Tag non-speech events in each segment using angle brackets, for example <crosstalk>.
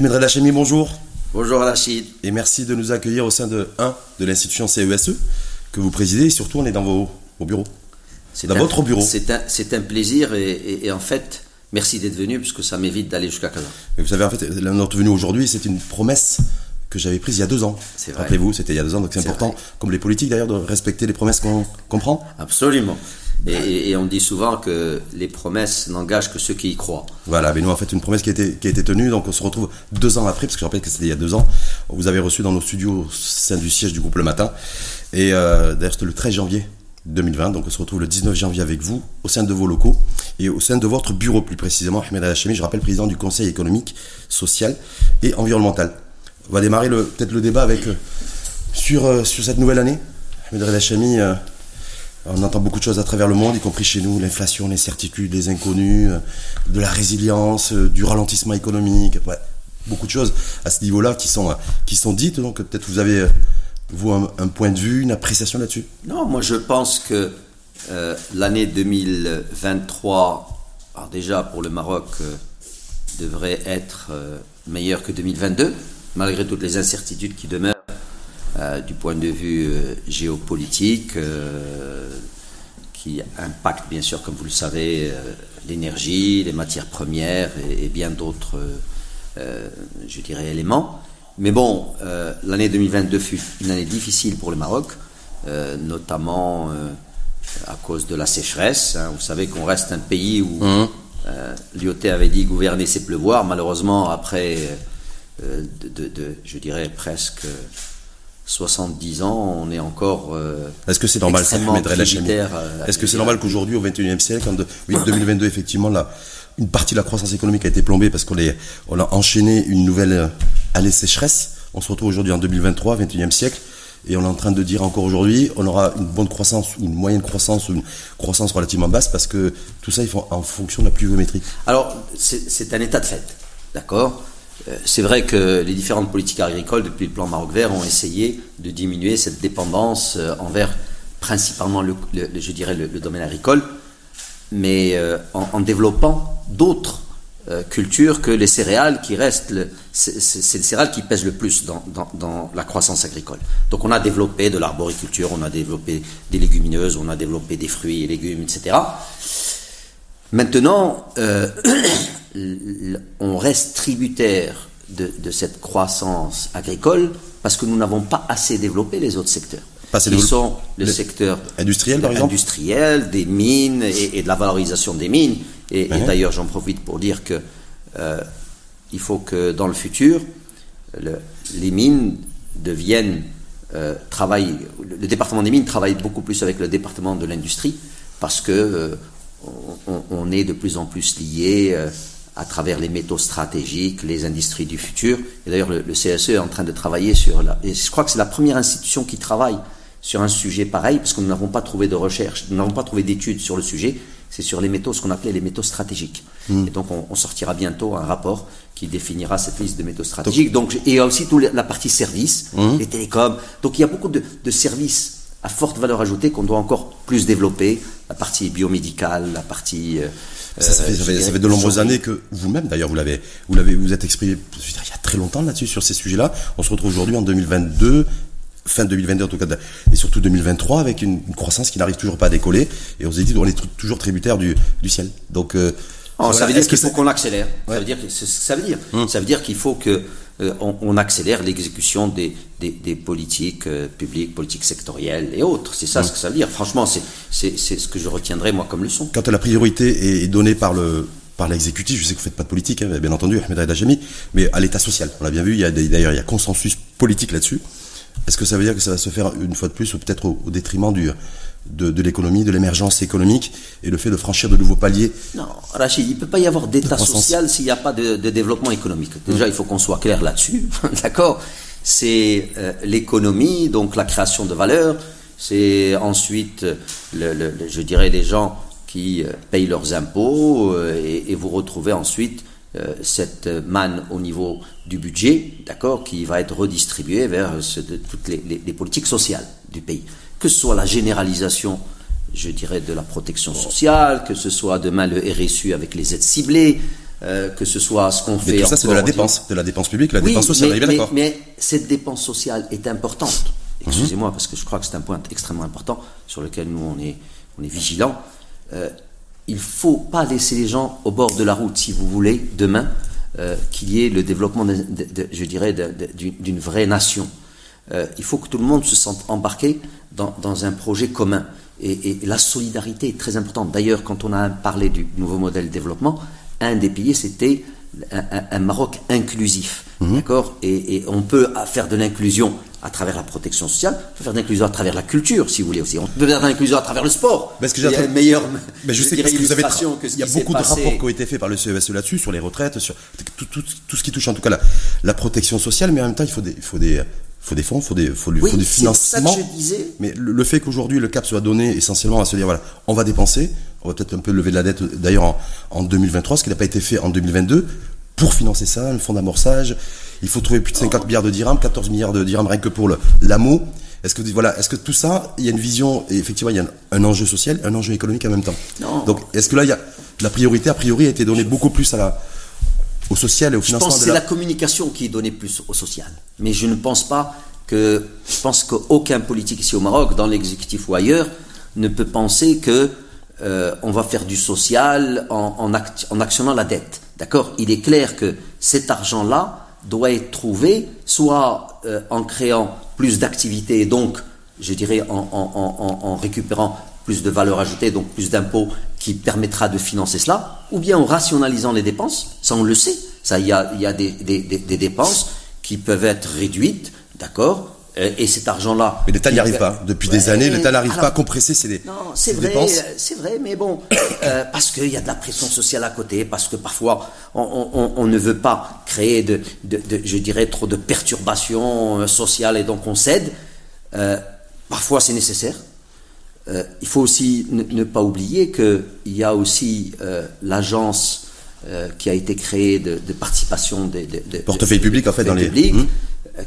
Ahmed Redachemi, bonjour. Bonjour Rachid. Et merci de nous accueillir au sein de 1 de l'institution CESE que vous présidez et surtout on est dans vos, bureaux. C'est dans votre bureau. C'est un, un, plaisir et, en fait, merci d'être venu parce que ça m'évite d'aller jusqu'à Casa. Vous savez, en fait, notre venue aujourd'hui, c'est une promesse que j'avais prise il y a deux ans. Rappelez-vous, c'était il y a deux ans, donc c'est important, comme les politiques d'ailleurs, de respecter les promesses qu'on prend. Absolument. Et, on dit souvent que les promesses n'engagent que ceux qui y croient. Voilà, mais nous, en fait, une promesse qui a été, qui a été tenue, donc on se retrouve deux ans après, parce que je rappelle que c'était il y a deux ans. Vous avez reçu dans nos studios au sein du siège du groupe le matin. Et euh, d'ailleurs, c'était le 13 janvier 2020, donc on se retrouve le 19 janvier avec vous, au sein de vos locaux, et au sein de votre bureau plus précisément, Ahmed Hachemi, je rappelle, président du Conseil économique, social et environnemental. On va démarrer peut-être le débat avec, euh, sur, euh, sur cette nouvelle année. Ahmed Hachemi, on entend beaucoup de choses à travers le monde, y compris chez nous, l'inflation, l'incertitude, les inconnus, euh, de la résilience, euh, du ralentissement économique, beaucoup de choses à ce niveau-là qui sont, euh, dites. Donc peut-être vous avez, vous, un, point de vue, une appréciation là-dessus? Non, moi je pense que l'année 2023, alors déjà pour le Maroc, devrait être meilleure que 2022, malgré toutes les incertitudes qui demeurent euh, du point de vue euh, géopolitique, euh, qui impacte bien sûr, comme vous le savez, l'énergie, les matières premières et, bien d'autres, je dirais, éléments. Mais bon, l'année 2022 fut une année difficile pour le Maroc, notamment à cause de la sécheresse. Hein. Vous savez qu'on reste un pays où mmh. l'IOT avait dit gouverner c'est pleuvoir. Malheureusement, après, de, je dirais presque 70 ans, on est encore. Euh, Est-ce que c'est normal ça la euh, Est-ce que c'est normal qu'aujourd'hui, au 21e siècle, en 2022, <coughs> effectivement, là, une partie de la croissance économique a été plombée parce qu'on on a enchaîné une nouvelle euh, année sécheresse. On se retrouve aujourd'hui en 2023, 21e siècle, et on est en train de dire encore aujourd'hui, on aura une bonne croissance, ou une moyenne croissance, ou une croissance relativement basse, parce que tout ça, il faut en fonction de la pluviométrie. Alors, c'est un état de fait, d'accord? C'est vrai que les différentes politiques agricoles, depuis le plan Maroc Vert, ont essayé de diminuer cette dépendance euh, envers principalement, le, je dirais, le, domaine agricole, mais euh, en, développant d'autres cultures que les céréales qui restent, c'est les céréales qui pèsent le plus dans, la croissance agricole. Donc on a développé de l'arboriculture, on a développé des légumineuses, on a développé des fruits et légumes, etc. Maintenant, <clears throat> on reste tributaire de, cette croissance agricole parce que nous n'avons pas assez développé les autres secteurs. Qui sont le, secteur industriel, par exemple industriel, des mines et, de la valorisation des mines. Et, d'ailleurs, j'en profite pour dire que euh, il faut que dans le futur, les mines deviennent euh, le département des mines travaille beaucoup plus avec le département de l'industrie parce que euh, on, est de plus en plus lié à travers les métaux stratégiques, les industries du futur. Et d'ailleurs, le, CSE est en train de travailler sur... La, et je crois que c'est la première institution qui travaille sur un sujet pareil, parce que nous n'avons pas trouvé de recherche, nous n'avons pas trouvé d'études sur le sujet. C'est sur les métaux, ce qu'on appelait les métaux stratégiques. Hmm. Et donc, on, sortira bientôt un rapport qui définira cette liste de métaux stratégiques. Donc, et il y a aussi toute la partie services, hmm. les télécoms. Donc, il y a beaucoup de, de services à forte valeur ajoutée qu'on doit encore plus développer. La partie biomédicale, la partie euh, ça, fait, ça, fait, de nombreuses années que vous-même, d'ailleurs, vous l'avez, vous l'avez, vous êtes exprimé il y a très longtemps là-dessus sur ces sujets-là. On se retrouve aujourd'hui en 2022 fin 2022 en tout cas, et surtout 2023 avec une, croissance qui n'arrive toujours pas à décoller. Et on s'est dit, on est toujours tributaire du, du ciel. Donc, euh, oh, ça veut dire qu'il faut qu'on accélère. Ça veut dire, ça veut dire, hum. ça veut dire qu'il faut que euh, on, accélère l'exécution des, des, politiques euh, publiques, politiques sectorielles et autres. C'est ça ce que ça veut dire. Franchement, c'est ce que je retiendrai moi comme leçon. Quand la priorité est donnée par le par l'exécutif, je sais que vous faites pas de politique, hein, bien entendu, Ahmed Adajami, mais à l'état social. On l'a bien vu, il y a d'ailleurs il y a consensus politique là-dessus. Est-ce que ça veut dire que ça va se faire une fois de plus, ou peut-être au, détriment du, de, l'économie, de l'émergence économique et le fait de franchir de nouveaux paliers. Non, Rachid, il ne peut pas y avoir d'état social s'il n'y a pas de, développement économique. Déjà, il faut qu'on soit clair là-dessus, <laughs> d'accord? C'est euh, l'économie, donc la création de valeur, c'est ensuite, le, je dirais, les gens qui euh, payent leurs impôts euh, et, vous retrouvez ensuite cette manne au niveau du budget, d'accord, qui va être redistribuée vers toutes les politiques sociales du pays que ce soit la généralisation, je dirais, de la protection sociale, que ce soit demain le RSU avec les aides ciblées, que ce soit ce qu'on fait. Mais tout ça, c'est de la dépense, de la dépense publique, la dépense sociale, mais, cette dépense sociale est importante. Mhm. Excusez-moi, parce que je crois que c'est un point extrêmement important sur lequel nous, on est, on est vigilants. il ne faut pas laisser les gens au bord de la route, si vous voulez, demain, qu'il y ait le développement, je dirais, d'une vraie nation. Il faut que tout le monde se sente embarqué dans, dans un projet commun. Et, la solidarité est très importante. D'ailleurs, quand on a parlé du nouveau modèle de développement, un des piliers, c'était un, Maroc inclusif. Mhm. D'accord? Et, on peut faire de l'inclusion à travers la protection sociale, on peut faire de l'inclusion à travers la culture, si vous voulez aussi. On peut faire de l'inclusion à travers le sport. Parce que j'ai meilleur. <laughs> Mais je, sais que vous avez. il y a beaucoup de rapports qui ont été faits par le CESE là-dessus, sur les retraites, sur tout, tout, tout, ce qui touche en tout cas la, la protection sociale, mais en même temps, il faut des, il faut des, faut des fonds, faut des, faut, faut des financements. Ça que je disais. Mais le, fait qu'aujourd'hui le cap soit donné essentiellement à se dire voilà, on va dépenser, on va peut-être un peu lever de la dette d'ailleurs en, en 2023, ce qui n'a pas été fait en 2022, pour financer ça, le fonds d'amorçage. Il faut trouver plus de 50 milliards de dirhams, 14 milliards de dirhams rien que pour l'AMO. Est-ce que voilà, est-ce que tout ça, il y a une vision et effectivement il y a un, enjeu social, un enjeu économique en même temps. Non. Donc est-ce que là il y a la priorité a priori a été donnée beaucoup plus à la au social et au financement Je pense que c'est la... communication qui est donnée plus au social. Mais je ne pense pas que. Je pense qu'aucun politique ici au Maroc, dans l'exécutif ou ailleurs, ne peut penser que euh, on va faire du social en, en, actionnant la dette. D'accord? Il est clair que cet argent-là doit être trouvé soit euh, en créant plus d'activités, donc, je dirais, en, en, récupérant plus de valeur ajoutée, donc plus d'impôts qui permettra de financer cela, ou bien en rationalisant les dépenses, ça on le sait, ça il y a, y a des, des, des, dépenses qui peuvent être réduites, d'accord euh, et cet argent-là. Mais l'État n'y arrive pas. Depuis des années, l'État n'arrive pas à compresser ses, non, c'est vrai, C'est vrai, mais bon, <coughs> euh, parce qu'il y a de la pression sociale à côté, parce que parfois on, on, ne veut pas créer de, de, de, je dirais, trop de perturbations euh, sociales et donc on cède. parfois c'est nécessaire. Euh, il faut aussi ne, pas oublier qu'il y a aussi euh, l'agence euh, qui a été créée de, participation des de, portefeuille public en fait dans les hum.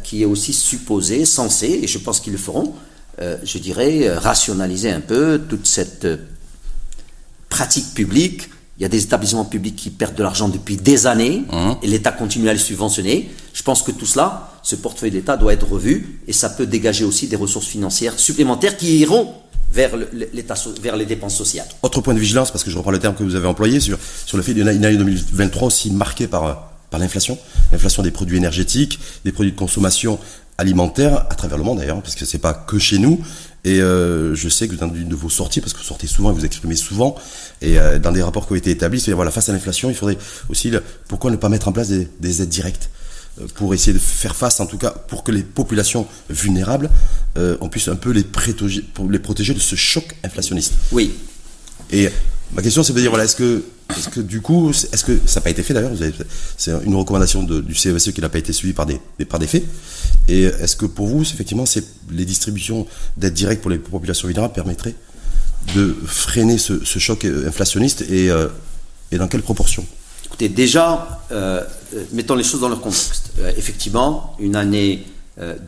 qui est aussi supposée, censée, et je pense qu'ils le feront, je dirais, rationaliser un peu toute cette pratique publique. Il y a des établissements publics qui perdent de l'argent depuis des années hum. et l'État continue à les subventionner. Je pense que tout cela, ce portefeuille d'État doit être revu et ça peut dégager aussi des ressources financières supplémentaires qui iront vers, les dépenses sociales. Autre point de vigilance, parce que je reprends le terme que vous avez employé, sur, sur le fait d'une année 2023 aussi marquée par, par l'inflation, l'inflation des produits énergétiques, des produits de consommation alimentaire, à travers le monde d'ailleurs, parce que c'est pas que chez nous. Et euh, je sais que dans une de vos sorties, parce que vous sortez souvent et vous exprimez souvent, et euh, dans des rapports qui ont été établis, c'est voilà, face à l'inflation, il faudrait aussi, pourquoi ne pas mettre en place des, des aides directes? Pour essayer de faire face, en tout cas, pour que les populations vulnérables, euh, on puisse un peu les protéger, pour les protéger de ce choc inflationniste. Oui. Et ma question, c'est de dire, voilà, est-ce que, est-ce que du coup, est-ce que ça n'a pas été fait d'ailleurs? C'est une recommandation du CESE e qui n'a pas été suivie par des, par des faits. Et est-ce que pour vous, effectivement, les distributions d'aides directes pour les populations vulnérables permettraient de freiner ce, choc inflationniste et, euh, et dans quelle proportion? Écoutez, déjà, euh, euh, mettons les choses dans leur contexte. Euh, effectivement, une année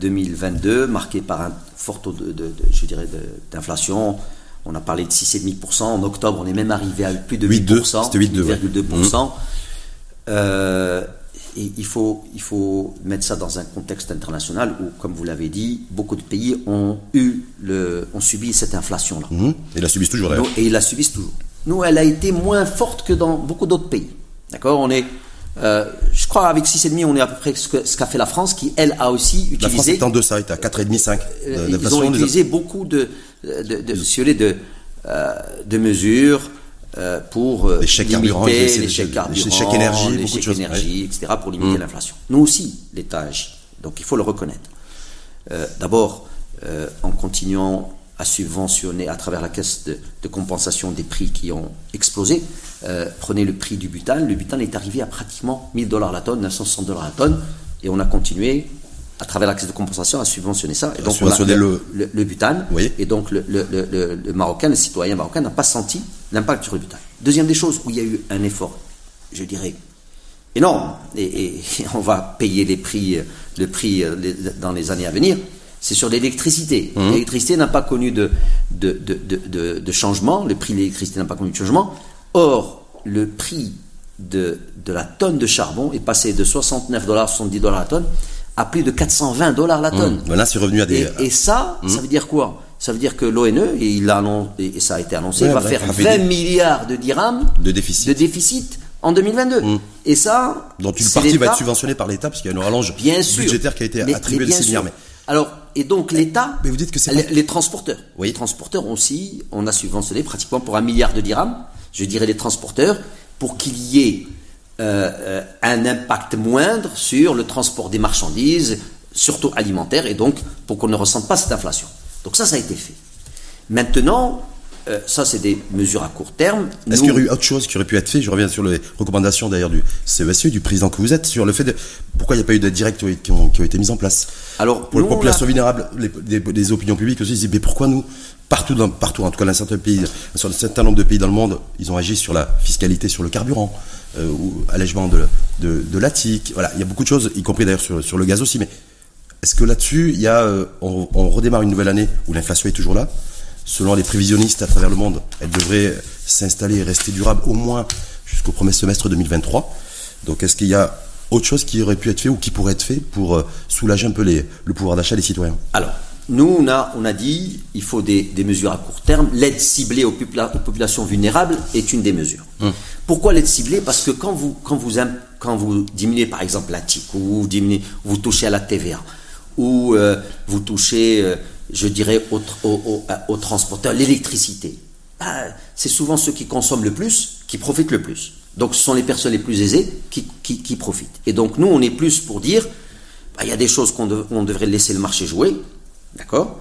2022 marquée par un fort taux de, je dirais, d'inflation. On a parlé de 6,5%. En octobre, on est même arrivé à plus de 8%. 8,2%. Mmh. et il faut, il faut mettre ça dans un contexte international où, comme vous l'avez dit, beaucoup de pays ont, eu le, ont subi cette inflation-là. Mmh. Et la subissent toujours, d'ailleurs. Et ils la subissent toujours. Nous, elle a été moins forte que dans beaucoup d'autres pays. D'accord On est, euh, je crois, avec 6,5, on est à peu près ce qu'a fait la France, qui, elle, a aussi utilisé. La France est en deçà, est à 4,5, 5. Euh, ils ont utilisé beaucoup de, de, de, de, euh, de mesures pour les chèques limiter les chèques les chèques énergie, les chèques énergie etc., pour limiter mmh. l'inflation. Nous aussi, l'État agit. Donc il faut le reconnaître. D'abord, en continuant à subventionner à travers la caisse de, compensation des prix qui ont explosé. Euh, prenez le prix du butane. Le butane est arrivé à pratiquement 1000 dollars la tonne, 960 dollars la tonne, et on a continué à travers la caisse de compensation à subventionner ça. Et donc on a le, le, butane. Et donc le, le, Marocain, le citoyen marocain n'a pas senti l'impact sur le butane. Deuxième des choses où il y a eu un effort, je dirais, énorme, et, et on va payer les prix, le prix euh, dans les années à venir, c'est sur l'électricité. Mmh. L'électricité n'a pas connu de, de, changement, le prix de l'électricité n'a pas connu de changement. Or, le prix de, de la tonne de charbon est passé de 69 dollars, 70 dollars la tonne, à plus de 420 dollars la tonne. Mmh. Là, c'est revenu à des. Et, et ça, ça veut dire quoi? Ça veut dire que l'ONE, et, il a annon- et ça a été annoncé, Ouais, va bah, faire ça fait 20 des- milliards de dirhams De déficit. de déficit en 2022. Et ça. Donc une partie va être subventionnée par l'État, parce qu'il y a une rallonge Bien sûr. budgétaire qui a été Mais- attribuée mais ces bien milliards. sûr. Mais Alors, et donc l'État, Mais vous dites que c'est les, pas- les transporteurs. Oui. Les transporteurs aussi, on a subventionné pratiquement pour un milliard de dirhams, je dirais les transporteurs, pour qu'il y ait euh, euh, un impact moindre sur le transport des marchandises, surtout alimentaires, et donc pour qu'on ne ressente pas cette inflation. Donc ça, ça a été fait. Maintenant, euh, ça c'est des mesures à court terme. Est-ce qu'il y aurait eu autre chose qui aurait pu être fait? Je reviens sur les recommandations d'ailleurs du CESE, du président que vous êtes, sur le fait de pourquoi il n'y a pas eu d'aide directe qui ont, qui ont été mises en place? Alors, pour les nous, populations a- vulnérables, les, les- les opinions publiques aussi, ils disent mais pourquoi nous, partout, en tout cas dans certains pays, sur un certain nombre de pays dans le monde, ils ont agi sur la fiscalité sur le carburant, euh, ou allègement de, de. Voilà, il y a beaucoup de choses, y compris d'ailleurs sur, le gaz aussi. Mais est-ce que là-dessus, euh, on, redémarre une nouvelle année où l'inflation est toujours là? Selon les prévisionnistes à travers le monde, elle devrait s'installer et rester durable au moins jusqu'au premier semestre 2023. Donc est-ce qu'il y a autre chose qui aurait pu être fait ou qui pourrait être fait pour euh, soulager un peu le pouvoir d'achat des citoyens? Alors, nous, on a, on a dit il faut des, des mesures à court terme. L'aide ciblée aux, popula- aux populations vulnérables est une des mesures. Pourquoi l'aide ciblée? Parce que quand vous, quand, vous, im- quand vous diminuez par exemple la TIC, ou vous, diminuez, vous touchez à la TVA, ou euh, vous touchez, euh, je dirais, aux, tr- aux- aux- aux transporteurs, l'électricité, bah, c'est souvent ceux qui consomment le plus qui profitent le plus. Donc ce sont les personnes les plus aisées qui, qui- qui profitent. Et donc nous, on est plus pour dire, bah, il y a des choses qu'on dev- on devrait laisser le marché jouer, d'accord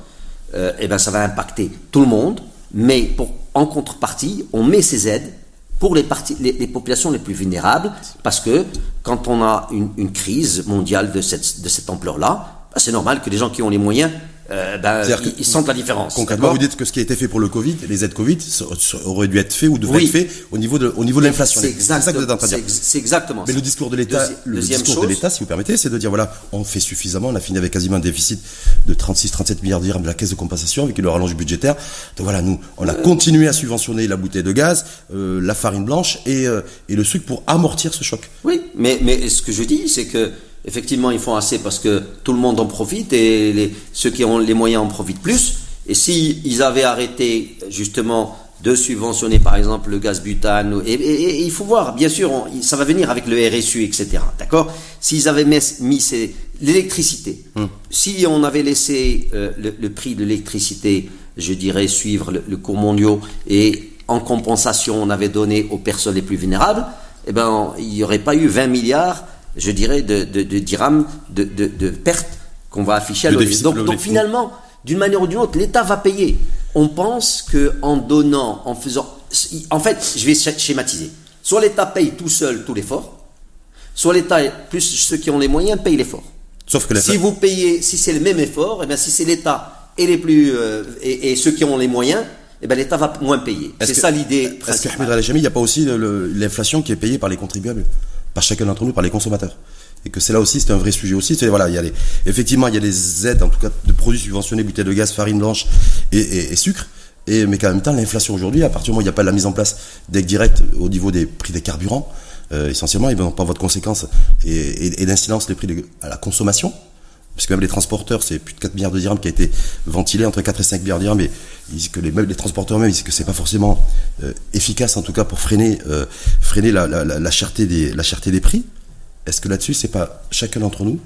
Euh, Et ben ça va impacter tout le monde, mais en contrepartie, on met ces aides pour les, parties, les, populations les plus vulnérables, parce que quand on a une, une crise mondiale de cette, de cette ampleur-là, bah, c'est normal que les gens qui ont les moyens, euh, ben, ils, sentent la différence. Concrètement, vous dites que ce qui a été fait pour le Covid, les aides Covid, aurait dû être fait ou devrait Oui. être fait au niveau de, au niveau de l'inflation. C'est ça que vous êtes en train de dire. c'est- exactement Mais ça. le discours de l'État, Deuxi- le discours de l'État, si vous permettez, c'est de dire voilà, on fait suffisamment, on a fini avec quasiment un déficit de 36-37 milliards de dirhams de la caisse de compensation avec le rallonge budgétaire. Donc voilà, nous, on a continué à subventionner la bouteille de gaz, euh, la farine blanche et, euh, et le sucre pour amortir ce choc. Oui, mais, mais ce que je dis, c'est que effectivement, ils font assez parce que tout le monde en profite et les, ceux qui ont les moyens en profitent plus. Et si ils avaient arrêté justement de subventionner par exemple le gaz butane, et, et- et il faut voir, bien sûr, on- ça va venir avec le RSU, etc. D'accord? S'ils avaient mis, l'électricité, si on avait laissé euh, le, le prix de l'électricité, je dirais, suivre le, le cours mondial et en compensation, on avait donné aux personnes les plus vulnérables, eh ben, il n'y aurait pas eu 20 milliards, je dirais, de, de, de dirhams de, de, de pertes qu'on va afficher à l'ONU. Donc, finalement, d'une manière ou d'une autre, l'État va payer. On pense que en donnant, en faisant, en fait, je vais sch- schématiser. Soit l'État paye tout seul tout l'effort, soit l'État plus ceux qui ont les moyens payent l'effort. Sauf que la Si vous payez, si c'est le même effort, et bien si c'est l'État et les plus euh, et, et ceux qui ont les moyens, et ben l'État va moins payer. C'est ça l'idée Est-ce que principale. Ahmed Al-Hajami, il n'y a pas aussi l'inflation qui est payée par les contribuables, par chacun d'entre nous, par les consommateurs et que c'est là aussi, c'est un vrai sujet aussi. Voilà, il y a les, effectivement, il y a les aides, en tout cas, de produits subventionnés, bouteilles de gaz, farine blanche et sucre. Et, mais qu'en même temps, l'inflation aujourd'hui, à partir du moment où il n'y a pas la mise en place d'aides directes au niveau des prix des carburants, euh, essentiellement, ils n'ont pas votre conséquence et, et, et d'incidence les prix de- à la consommation. Parce que même les transporteurs, c'est plus de 4 milliards de dirhams qui a été ventilé entre 4 et 5 milliards de dirhams, mais ils disent que les, même les transporteurs même, ils disent que c'est pas forcément euh, efficace, en tout cas, pour freiner, euh, freiner la, la, la, la cherté des, la cherté des prix. Est-ce que là-dessus, c'est pas chacun d'entre nous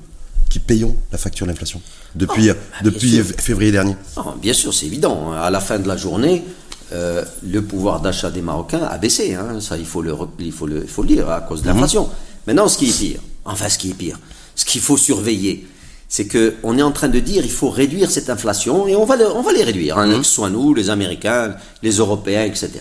qui payons la facture de l'inflation depuis, Oh, euh, bah, depuis février dernier? Non, bien sûr, c'est évident. À la fin de la journée, euh, le pouvoir d'achat des Marocains a baissé. hein. Ça, il faut, le, re- il, faut le, il faut le dire, à cause de l'inflation. Maintenant, ce qui est pire, enfin, ce qui est pire, ce qu'il faut surveiller, c'est que on est en train de dire il faut réduire cette inflation et on va, le- on va les réduire, hein, que ce soit nous, les Américains, les Européens, etc.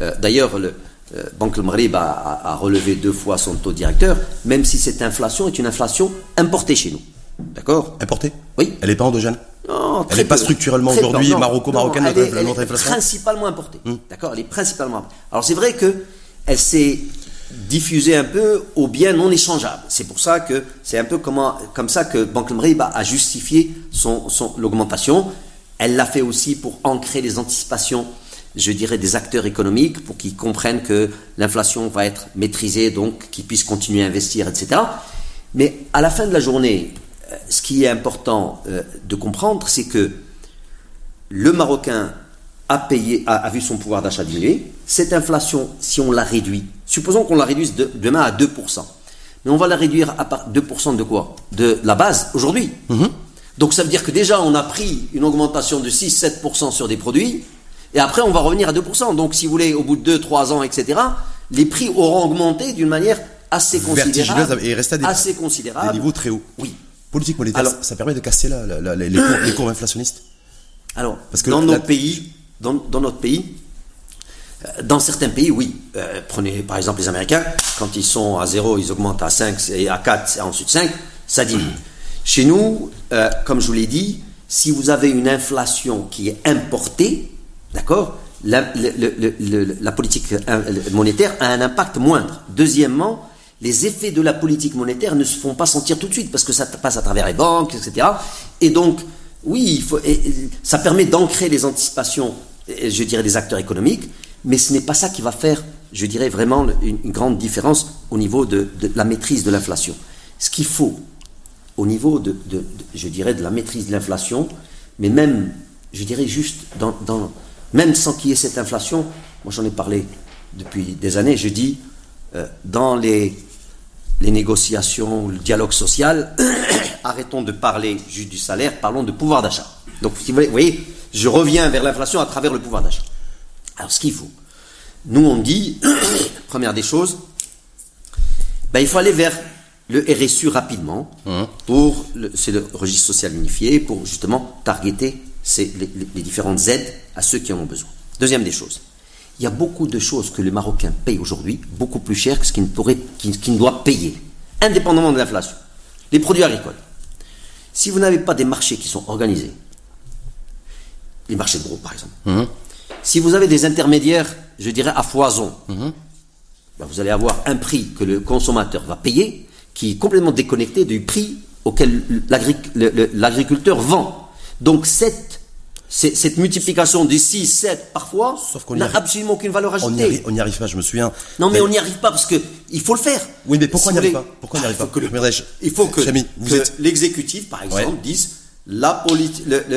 Euh, D'ailleurs, le euh, Banque le Maghreb a, a- a relevé deux fois son taux directeur, même si cette inflation est une inflation importée chez nous. D'accord? Importée? Oui. Elle n'est pas endogène? Non, Elle n'est pas structurellement aujourd'hui maroco-marocaine, notre- elle est- notre elle est inflation? principalement importée. D'accord? Elle est principalement. Alors c'est vrai que elle s'est diffusée un peu aux biens non échangeables. C'est pour ça que c'est un peu comme ça que Banque Maghreb a, justifié son, l'augmentation. Elle l'a fait aussi pour ancrer les anticipations je dirais, des acteurs économiques pour qu'ils comprennent que l'inflation va être maîtrisée, donc qu'ils puissent continuer à investir, etc. Mais à la fin de la journée, euh, ce qui est important euh, de comprendre, c'est que le Marocain a payé, a, vu son pouvoir d'achat diminuer. Cette inflation, si on la réduit, supposons qu'on la réduise demain à 2%, mais on va la réduire à 2% de quoi? De la base aujourd'hui. Mhm. Donc ça veut dire que déjà on a pris une augmentation de 6-7% sur des produits, et après on va revenir à 2%. Donc si vous voulez, au bout de 2-3 ans, etc., les prix auront augmenté d'une manière assez considérable. Et rester à des, assez considérable. des niveaux très hauts. Oui. Politique monétaire, ça permet de casser les, cours, inflationnistes? Alors, Parce que dans, notre pays, dans, notre pays, dans certains pays, oui. Euh, prenez par exemple les Américains, quand ils sont à 0, ils augmentent à 5 et à 4 et ensuite 5, ça diminue. Chez nous, euh, comme je vous l'ai dit, si vous avez une inflation qui est importée, d'accord, la, politique monétaire a un impact moindre. Deuxièmement, les effets de la politique monétaire ne se font pas sentir tout de suite parce que ça passe à travers les banques, etc. Et donc, oui, ça permet d'ancrer les anticipations, je dirais, des acteurs économiques, mais ce n'est pas ça qui va faire, je dirais, vraiment une, grande différence au niveau de, la maîtrise de l'inflation. Ce qu'il faut, au niveau de, la maîtrise de l'inflation, mais même, je dirais, juste dans, même sans qu'il y ait cette inflation, moi j'en ai parlé depuis des années, je dis, euh, dans les les négociations, le dialogue social, <coughs> arrêtons de parler juste du salaire, parlons de pouvoir d'achat. Donc, vous voyez, je reviens vers l'inflation à travers le pouvoir d'achat. Alors, ce qu'il faut, nous on dit, <coughs> première des choses, ben, il faut aller vers le RSU rapidement, hein. pour c'est le registre social unifié, pour justement targeter les, les différentes aides à ceux qui en ont besoin. Deuxième des choses, il y a beaucoup de choses que les Marocains payent aujourd'hui beaucoup plus cher que ce qu'ils ne, doivent payer, indépendamment de l'inflation. Les produits agricoles. Si vous n'avez pas des marchés qui sont organisés, les marchés de gros par exemple, mhm. Si vous avez des intermédiaires, je dirais à foison, mhm. ben, vous allez avoir un prix que le consommateur va payer qui est complètement déconnecté du prix auquel l'agriculteur vend. Donc cette cette multiplication des 6, 7 parfois n'a absolument aucune valeur ajoutée. On n'y arrive, pas, je me souviens. Non, mais, on n'y arrive pas parce que il faut le faire. Oui, mais pourquoi on n'y arrive pas? Pourquoi on n'y arrive pas? Il faut que, l'exécutif, par exemple, dise la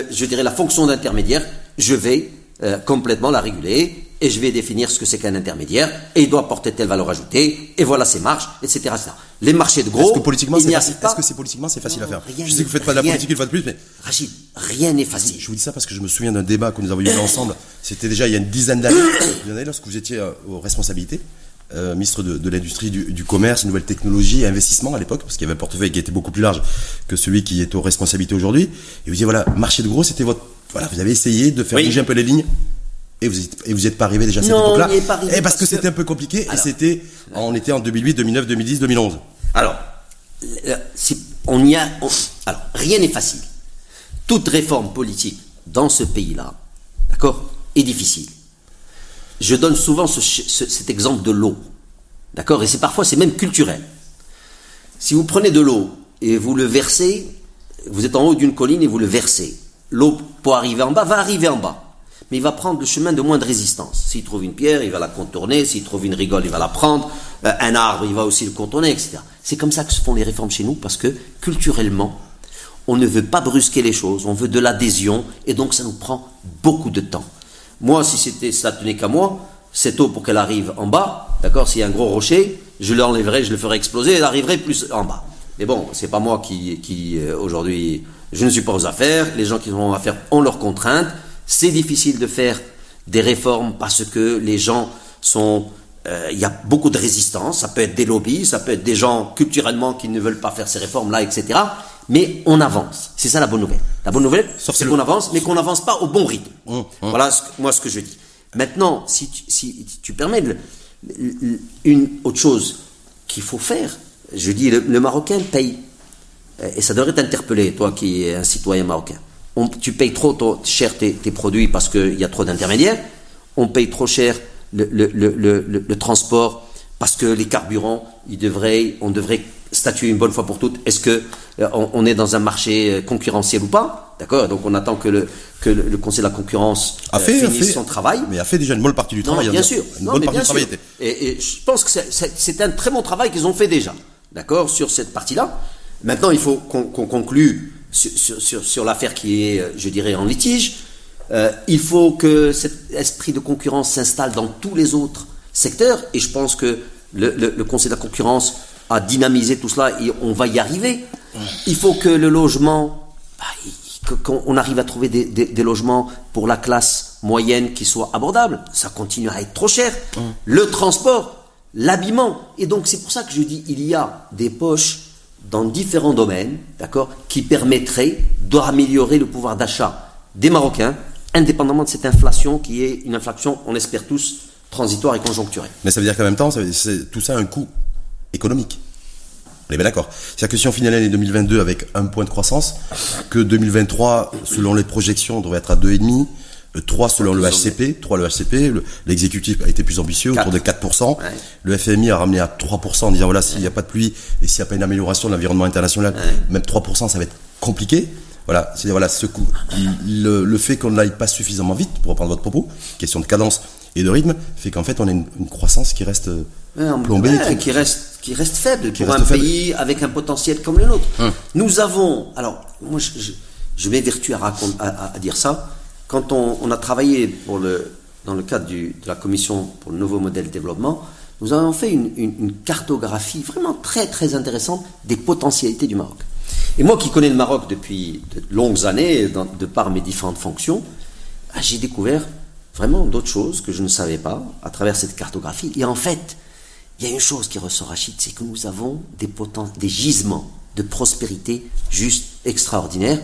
je dirais la fonction d'intermédiaire, je vais euh, complètement la réguler et je vais définir ce que c'est qu'un intermédiaire, et il doit porter telle valeur ajoutée, et voilà ses marges, etc. Les marchés de gros, est-ce que politiquement c'est facile, est-ce que c'est politiquement c'est facile à faire Je sais que vous faites pas de la politique une fois de plus, mais Rachid, rien n'est facile. Je vous dis ça parce que je me souviens d'un débat que nous avons eu ensemble. C'était déjà il y a une dizaine d'années, <coughs> lorsque vous étiez euh, aux responsabilités. Euh, ministre de, l'Industrie, du, Commerce, Nouvelles Technologies et Investissement à l'époque, parce qu'il y avait un portefeuille qui était beaucoup plus large que celui qui est aux responsabilités aujourd'hui. Et vous disiez, voilà, marché de gros, c'était votre. Voilà, vous avez essayé de faire bouger un peu les lignes et vous et vous êtes pas arrivé déjà à cette époque-là Et eh, parce, que, c'était un peu compliqué et c'était on était en 2008, 2009, 2010, 2011. Alors on y a alors rien n'est facile. Toute réforme politique dans ce pays-là, d'accord, est difficile. Je donne souvent cet exemple de l'eau, d'accord, et c'est parfois c'est même culturel. Si vous prenez de l'eau et vous le versez, vous êtes en haut d'une colline et vous le versez. L'eau pour arriver en bas va arriver en bas mais il va prendre le chemin de moins de résistance. S'il trouve une pierre, il va la contourner, s'il trouve une rigole, il va la prendre, euh, un arbre, il va aussi le contourner, etc. C'est comme ça que se font les réformes chez nous, parce que culturellement, on ne veut pas brusquer les choses, on veut de l'adhésion, et donc ça nous prend beaucoup de temps. Moi, si c'était, ça tenait qu'à moi, cette eau pour qu'elle arrive en bas, d'accord, s'il y a un gros rocher, je l'enlèverai, je le ferai exploser, elle arriverait plus en bas. Mais bon, c'est pas moi qui, qui euh, aujourd'hui, je ne suis pas aux affaires, les gens qui ont affaires ont leurs contraintes, c'est difficile de faire des réformes parce que les gens sont... Euh, il y a beaucoup de résistance, ça peut être des lobbies, ça peut être des gens culturellement qui ne veulent pas faire ces réformes-là, etc. Mais on avance. C'est ça la bonne nouvelle. La bonne nouvelle, c'est qu'on avance, mais qu'on n'avance pas au bon rythme. Hum, hum. Voilà moi ce que je dis. Maintenant, si tu, si tu permets, une autre chose qu'il faut faire, je dis, le, le Marocain paye. Et ça devrait t'interpeller, toi qui es un citoyen marocain tu payes trop, cher tes, produits parce qu'il y a trop d'intermédiaires, on paye trop cher le, transport parce que les carburants, ils devraient, on devrait statuer une bonne fois pour toutes, est-ce que euh, on, est dans un marché concurrentiel ou pas? D'accord? Donc on attend que le, que le, Conseil de la concurrence a fait, finisse son travail. Mais a fait déjà une bonne partie du travail. bien sûr. Une bonne partie du travail était... et, et, je pense que c'est un très bon travail qu'ils ont fait déjà. D'accord? Sur cette partie-là. Maintenant, il faut qu'on conclue sur, sur, sur, l'affaire qui est, je dirais, en litige. Euh, il faut que cet esprit de concurrence s'installe dans tous les autres secteurs. Et je pense que le, le, Conseil de la concurrence a dynamisé tout cela et on va y arriver. Il faut que le logement, bah, qu'on arrive à trouver des, des, des, logements pour la classe moyenne qui soient abordables. Ça continue à être trop cher. Le transport, l'habillement. Et donc c'est pour ça que je dis, il y a des poches dans différents domaines, d'accord, qui permettraient d'améliorer le pouvoir d'achat des Marocains, indépendamment de cette inflation qui est une inflation, on espère tous, transitoire et conjoncturelle. Mais ça veut dire qu'en même temps, c'est tout ça a un coût économique. On est bien d'accord. C'est-à-dire que si on finit l'année 2022 avec un point de croissance, que 2023, selon les projections, devrait être à 2,5, 3 selon le HCP, 3 le HCP, l'exécutif a été plus ambitieux, autour de 4%. Le FMI a ramené à 3% en disant voilà, s'il n'y a pas de pluie et s'il n'y a pas une amélioration de l'environnement international, même 3%, ça va être compliqué. Voilà, c'est voilà ce coup. Le, fait qu'on n'aille pas suffisamment vite, pour reprendre votre propos, question de cadence et de rythme, fait qu'en fait on a une, croissance qui reste plombée, qui reste qui reste faible pour un pays avec un potentiel comme le nôtre. Hum. Nous avons, alors moi je, je, m'évertue à, à, à dire ça quand on, a travaillé dans le cadre de la commission pour le nouveau modèle de développement, nous avons fait une, cartographie vraiment très très intéressante des potentialités du Maroc. Et moi qui connais le Maroc depuis de longues années, de par mes différentes fonctions, ah, j'ai découvert vraiment d'autres choses que je ne savais pas à travers cette cartographie. Et en fait, il y a une chose qui ressort, Rachid, c'est que nous avons des gisements de prospérité juste extraordinaires.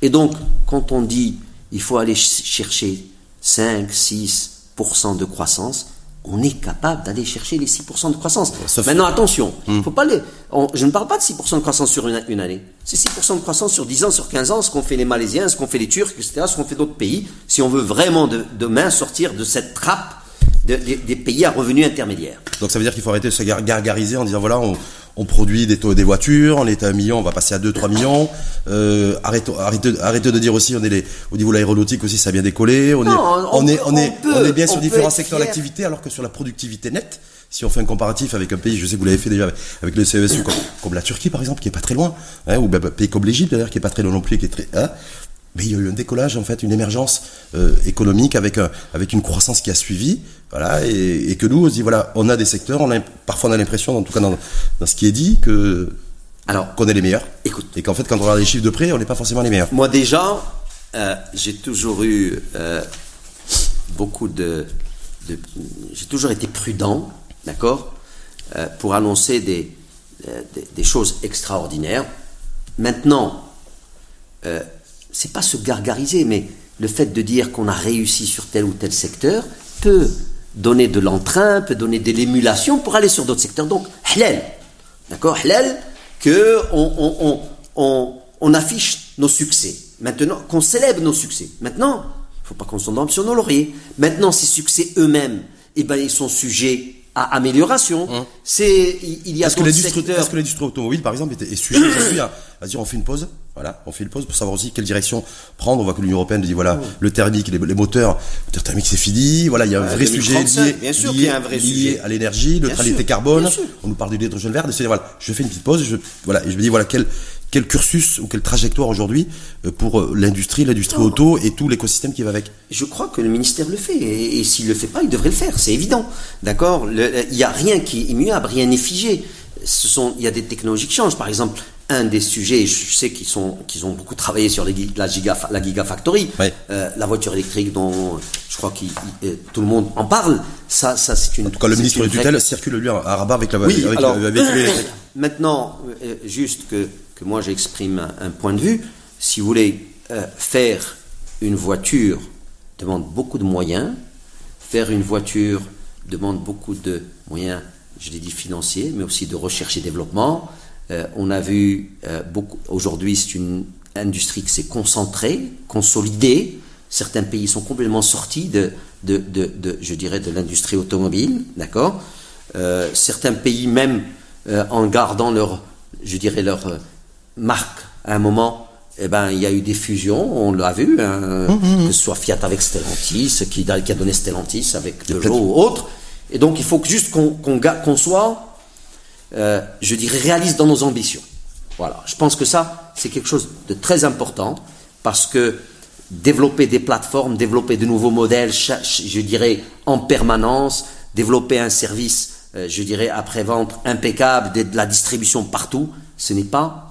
Et donc, quand on dit il faut aller chercher 5, 6% de croissance, on est capable d'aller chercher les 6% de croissance. Maintenant, attention, hmm. faut pas les, je ne parle pas de 6% de croissance sur une, année. C'est 6% de croissance sur 10 ans, sur 15 ans, ce qu'ont fait les Malaisiens, ce qu'ont fait les Turcs, etc., ce qu'ont fait d'autres pays, si on veut vraiment demain sortir de cette trappe des pays à revenus intermédiaires. Donc ça veut dire qu'il faut arrêter de se gargariser en disant voilà, on, on produit des, des voitures, on est à un million, on va passer à 2-3 millions. Euh, arrêtez, arrêtez, de dire aussi, on est les, au niveau de l'aéronautique aussi, ça a bien décollé. On est, on, est, on, est, on est bien sur différents secteurs d'activité, alors que sur la productivité nette, si on fait un comparatif avec un pays, je sais que vous l'avez fait déjà avec, le CESU, comme, la Turquie par exemple, qui est pas très loin, hein, ou un pays comme l'Égypte d'ailleurs, qui est pas très loin non plus, qui est très, hein, mais il y a eu un décollage en fait, une émergence euh, économique avec un, avec une croissance qui a suivi, voilà, et, que nous on dit voilà, on a des secteurs, on a, parfois on a l'impression, en tout cas dans, dans, ce qui est dit, que alors qu'on est les meilleurs. Écoute, et qu'en fait quand on regarde les chiffres de près, on n'est pas forcément les meilleurs. Moi déjà, euh, j'ai toujours eu euh, beaucoup de, de j'ai toujours été prudent, d'accord, pour annoncer des, des, des, choses extraordinaires. Maintenant c'est pas se gargariser, mais le fait de dire qu'on a réussi sur tel ou tel secteur peut donner de l'entrain, peut donner de l'émulation pour aller sur d'autres secteurs. Donc, halal. D'accord? Halal, que on, on, on, affiche nos succès. Maintenant, qu'on célèbre nos succès. Maintenant, il faut pas qu'on s'endorme sur nos lauriers. Maintenant, ces succès eux-mêmes, eh ben, ils sont sujets à amélioration. Hum. C'est, il y a est-ce que l'industrie automobile, par exemple, est, est sujet aujourd'hui à, à dire on fait une pause voilà, on fait une pause pour savoir aussi quelle direction prendre. On voit que l'Union européenne dit voilà, le thermique, les, les moteurs, le moteur thermique c'est fini. Voilà, il y a un vrai sujet lié, bien sûr lié, un vrai lié à l'énergie, neutralité carbone. On nous parle de l'hydrogène vert. Et voilà, je fais une petite pause. Je, voilà, et je me dis voilà quel quel cursus ou quelle trajectoire aujourd'hui euh, pour euh, l'industrie, l'industrie auto et tout l'écosystème qui va avec Je crois que le ministère le fait et, s'il le fait pas, il devrait le faire, c'est évident. D'accord? Il n'y a rien qui est immuable, rien n'est figé. Ce sont, il y a des technologies qui changent. Par exemple, un des sujets, je sais qu'ils sont qu'ils ont beaucoup travaillé sur les, la, giga, la Gigafactory, euh, la voiture électrique dont je crois que euh, tout le monde en parle. Ça, ça c'est une. En tout cas, le ministre de tutelle circule lui à Rabat avec la oui, avec, alors, <coughs> Maintenant, euh, juste que, que moi j'exprime un, point de vue, si vous voulez faire une voiture demande beaucoup de moyens, faire une voiture demande beaucoup de moyens, je l'ai dit financiers, mais aussi de recherche et développement euh, on a vu euh, beaucoup. Aujourd'hui, c'est une industrie qui s'est concentrée, consolidée. Certains pays sont complètement sortis de, de, je dirais, de l'industrie automobile, d'accord. Euh, certains pays même en gardant leur je dirais, leur marque à un moment. Eh ben, il y a eu des fusions, on l'a vu, hein, que ce soit Fiat avec Stellantis, qui, a- qui a donné Stellantis avec Peugeot ou autre. Et donc, il faut que juste qu'on soit, euh, je dirais, réaliste dans nos ambitions. Voilà. Je pense que ça, c'est quelque chose de très important parce que développer des plateformes, développer de nouveaux modèles, je dirais, en permanence, développer un service, euh, je dirais, après-vente impeccable, de la distribution partout, ce n'est pas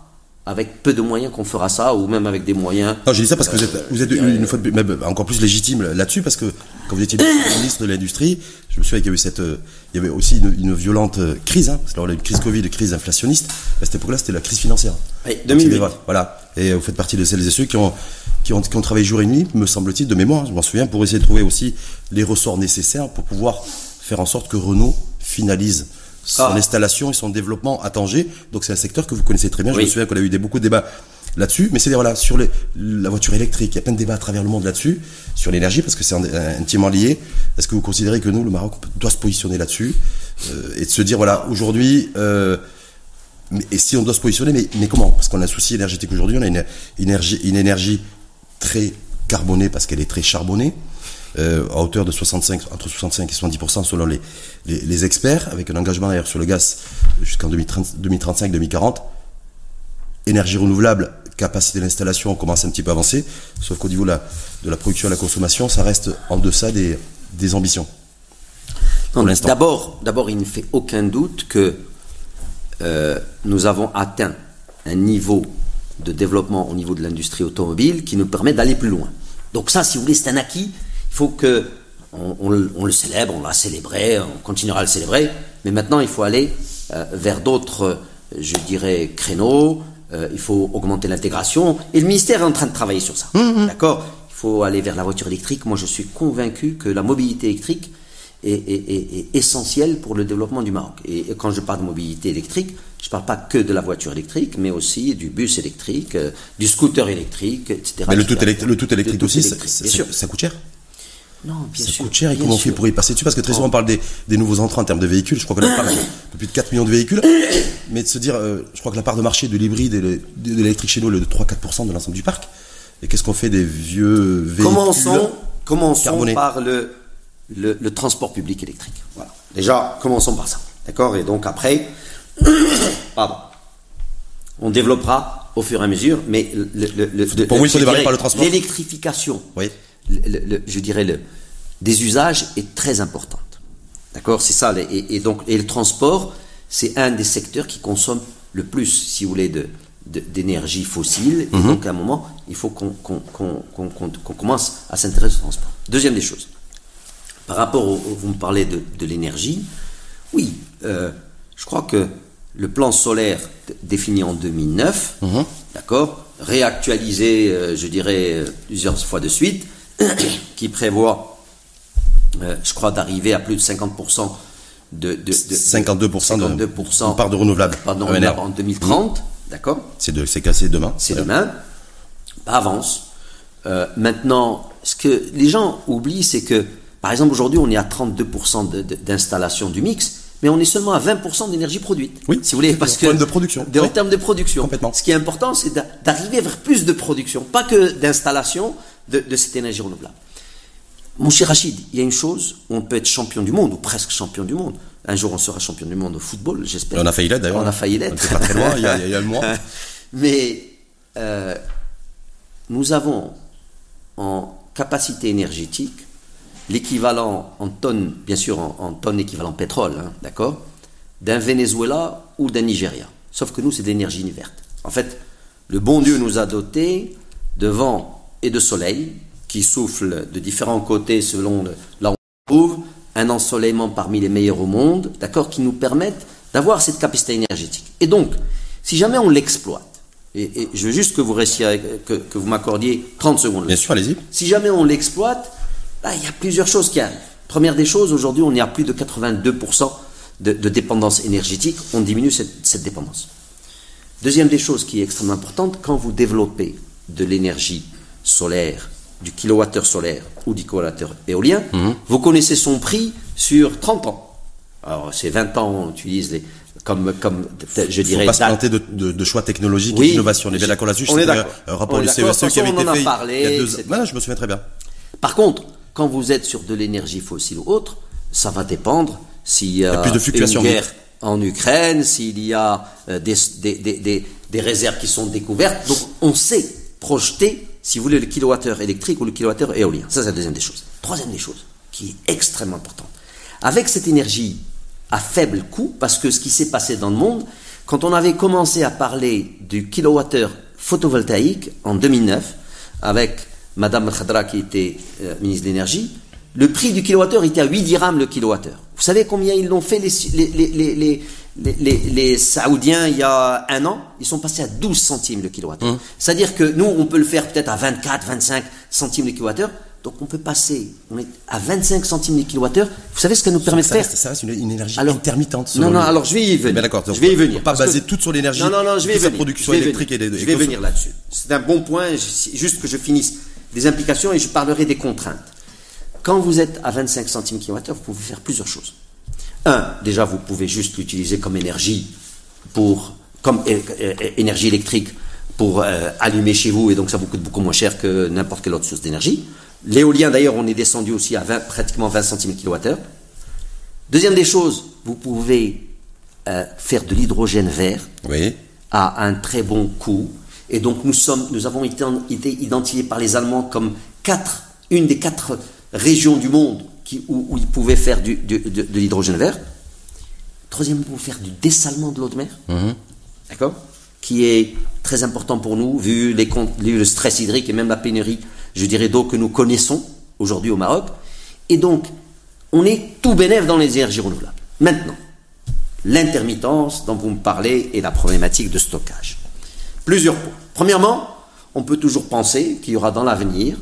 avec peu de moyens qu'on fera ça, ou même avec des moyens. Non, j'ai dit ça parce que vous êtes, vous êtes une fois de même encore plus légitime là-dessus parce que quand vous étiez <coughs> ministre de l'industrie, je me souviens qu'il y avait cette, euh, il y avait aussi une, une violente euh, crise, hein, parce que là, on a une crise Covid, une crise inflationniste. À cette époque-là, c'était la crise financière. Oui, Donc, 2008. c'était- Voilà. Et vous faites partie de celles et ceux qui ont, qui ont, qui ont travaillé jour et nuit, me semble-t-il, de mémoire, je m'en souviens, pour essayer de trouver aussi les ressorts nécessaires pour pouvoir faire en sorte que Renault finalise son Ah. installation et son développement à Tanger. Donc c'est un secteur que vous connaissez très bien. Je Oui. me souviens qu'on a eu des, beaucoup de débats là-dessus. Mais c'est voilà, sur les, la voiture électrique, il y a plein de débats à travers le monde là-dessus, sur l'énergie, parce que c'est in- intimement lié. Est-ce que vous considérez que nous, le Maroc, doit se positionner là-dessus euh, et de se dire, voilà, aujourd'hui, euh, et si on doit se positionner, mais, mais comment? Parce qu'on a un souci énergétique aujourd'hui, on a une énergie, une énergie très carbonée parce qu'elle est très charbonnée, euh, à hauteur de 65, entre 65 et 70% selon les, les, les experts, avec un engagement d'ailleurs sur le gaz jusqu'en 2035-2040. Énergie renouvelable, capacité d'installation, on commence un petit peu à avancer, sauf qu'au niveau de la, de la production et de la consommation, ça reste en deçà des, des ambitions. D'abord, d'abord, il ne fait aucun doute que euh, nous avons atteint un niveau de développement au niveau de l'industrie automobile qui nous permet d'aller plus loin. Donc ça, si vous voulez, c'est un acquis. Il faut que on, on le- on le célèbre, on l'a célébré, on continuera à le célébrer, mais maintenant il faut aller euh, vers d'autres, euh, je dirais, créneaux. euh, il faut augmenter l'intégration et le ministère est en train de travailler sur ça. D'accord? Il faut aller vers la voiture électrique. Moi, je suis convaincu que la mobilité électrique est, est- est- est essentielle pour le développement du Maroc. Et, et quand je parle de mobilité électrique, je ne parle pas que de la voiture électrique, mais aussi du bus électrique, euh, du scooter électrique, etc. Mais le tout, élect- le tout électrique Le tout aussi, ça- électrique, ça, sûr. ça coûte cher? Non, bien ça sûr. coûte cher et comment on fait pour y passer dessus? Parce que très souvent on parle des, des nouveaux entrants en termes de véhicules. Je crois qu'on a parlé de plus de 4 millions de véhicules. Mais de se dire, euh, je crois que la part de marché de l'hybride et le- de l'électrique chez nous est de 3-4% de l'ensemble du parc. Et qu'est-ce qu'on fait des vieux véhicules Commençons, commençons carbonés? par le, le, le transport public électrique. Voilà. Déjà, commençons par ça. D'accord? Et donc après, <coughs> pardon, on développera au fur et à mesure, mais le, le- le- le- Pour vous, il faut démarrer par le transport? L'électrification, Oui. Le- le- le- je dirais, le, des usages est très importante. D'accord? C'est ça. Et, et donc, et le transport, c'est un des secteurs qui consomme le plus, si vous voulez, de, de- d'énergie fossile. Et donc, à un moment, il faut qu'on, commence à s'intéresser au transport. Deuxième des choses. Par rapport au, au- vous me parlez de, de l'énergie, oui, euh, je crois que le plan solaire défini en 2009, Mhm. d'accord, réactualisé, euh, je dirais, euh, plusieurs fois de suite, qui prévoit, euh, je crois, d'arriver à plus de 50% de, de, de- 52% de- 52% de part de renouvelable. pardon, en 2030, d'accord C'est de- c'est cassé demain. c'est demain, avance. Euh, maintenant, ce que les gens oublient, c'est que, par exemple, aujourd'hui, on est à 32% de- de- d'installation du mix, mais on est seulement à 20% d'énergie produite. Oui. si vous voulez, parce En que termes de production. de- en termes de production. Complètement. Ce qui est important, c'est d'a- d'arriver vers plus de production, pas que d'installation de, de cette énergie renouvelable. Mon cher Rachid, il y a une chose, on peut être champion du monde, ou presque champion du monde. Un jour, on sera champion du monde au football, j'espère. On a failli l'être d'ailleurs. On a failli l'être. était pas très loin, il y a, il y a le mois. <laughs> Mais euh, nous avons en capacité énergétique l'équivalent en tonnes, bien sûr en, en tonnes équivalent pétrole, hein, d'accord, d'un Venezuela ou d'un Nigeria. Sauf que nous, c'est de l'énergie verte. En fait, le bon Dieu nous a dotés de vent et de soleil qui soufflent de différents côtés selon le- là où on trouve, un ensoleillement parmi les meilleurs au monde, d'accord, qui nous permettent d'avoir cette capacité énergétique. Et donc, si jamais on l'exploite, et, et je veux juste que vous restiez, que, que vous m'accordiez 30 secondes. Bien sûr, allez-y. Si jamais on l'exploite, là, il y a plusieurs choses qui arrivent. Première des choses, aujourd'hui, on est à plus de 82% de, de dépendance énergétique. On diminue cette, cette dépendance. Deuxième des choses qui est extrêmement importante, quand vous développez de l'énergie solaire, du kilowattheure solaire ou du kilowattheure éolien, vous connaissez son prix sur 30 ans. Alors, c'est 20 ans, on utilise les, comme, comme je dirais. Il ne faut pas se planter de, de, de, choix technologiques et d'innovation. On est bien d'accord là-dessus. On est d'accord. Un rapport du CESE e qui avait été fait parlé, il y a deux ans. je me souviens très bien. Par contre, quand vous êtes sur de l'énergie fossile ou autre, ça va dépendre s'il y a, plus de fluctuations. une guerre en Ukraine, s'il y a euh, des, des, des, des, réserves qui sont découvertes. Donc, on sait projeter, si vous voulez, le kilowattheure électrique ou le kilowattheure éolien. Ça, c'est la deuxième des choses. Troisième des choses, qui est extrêmement importante. Avec cette énergie à faible coût, parce que ce qui s'est passé dans le monde, quand on avait commencé à parler du kilowattheure photovoltaïque en 2009, avec Madame Khadra qui était euh, ministre de l'énergie, le prix du kilowattheure était à 8 dirhams le kilowattheure. Vous savez combien ils l'ont fait les, les, les, les, Saoudiens il y a un an? Ils sont passés à 12 centimes le kilowattheure. Hum. C'est-à-dire que nous, on peut le faire peut-être à 24, 25 centimes le kilowattheure. Donc on peut passer, on est à 25 centimes le kilowattheure. Vous savez ce que nous permet de faire? Ça reste une, énergie intermittente. Non, non, alors je vais y venir. d'accord, je vais y venir. Pas baser tout sur l'énergie. Non, non, non, je vais y venir. production électrique et des, Je vais venir là-dessus. C'est un bon point, juste que je finisse des implications et je parlerai des contraintes. Quand vous êtes à 25 centimes kilowattheure, vous pouvez faire plusieurs choses. Un, déjà, vous pouvez juste l'utiliser comme énergie pour, comme énergie électrique pour euh, allumer chez vous et donc ça vous coûte beaucoup moins cher que n'importe quelle autre source d'énergie. L'éolien, d'ailleurs, on est descendu aussi à 20, pratiquement 20 centimes kilowattheure. Deuxième des choses, vous pouvez euh, faire de l'hydrogène vert à un très bon coût. Et donc nous, sommes, nous avons été, été identifiés par les Allemands comme quatre, une des quatre régions du monde qui, où, ils pouvaient faire du, de, l'hydrogène vert. Troisième, vous pouvez faire du dessalement de l'eau de mer. Mhm. D'accord? Qui est très important pour nous, vu, les, vu le stress hydrique et même la pénurie, je dirais, d'eau que nous connaissons aujourd'hui au Maroc. Et donc, on est tout bénéf dans les énergies renouvelables. Maintenant, l'intermittence dont vous me parlez et la problématique de stockage. Plusieurs points. Premièrement, on peut toujours penser qu'il y aura dans l'avenir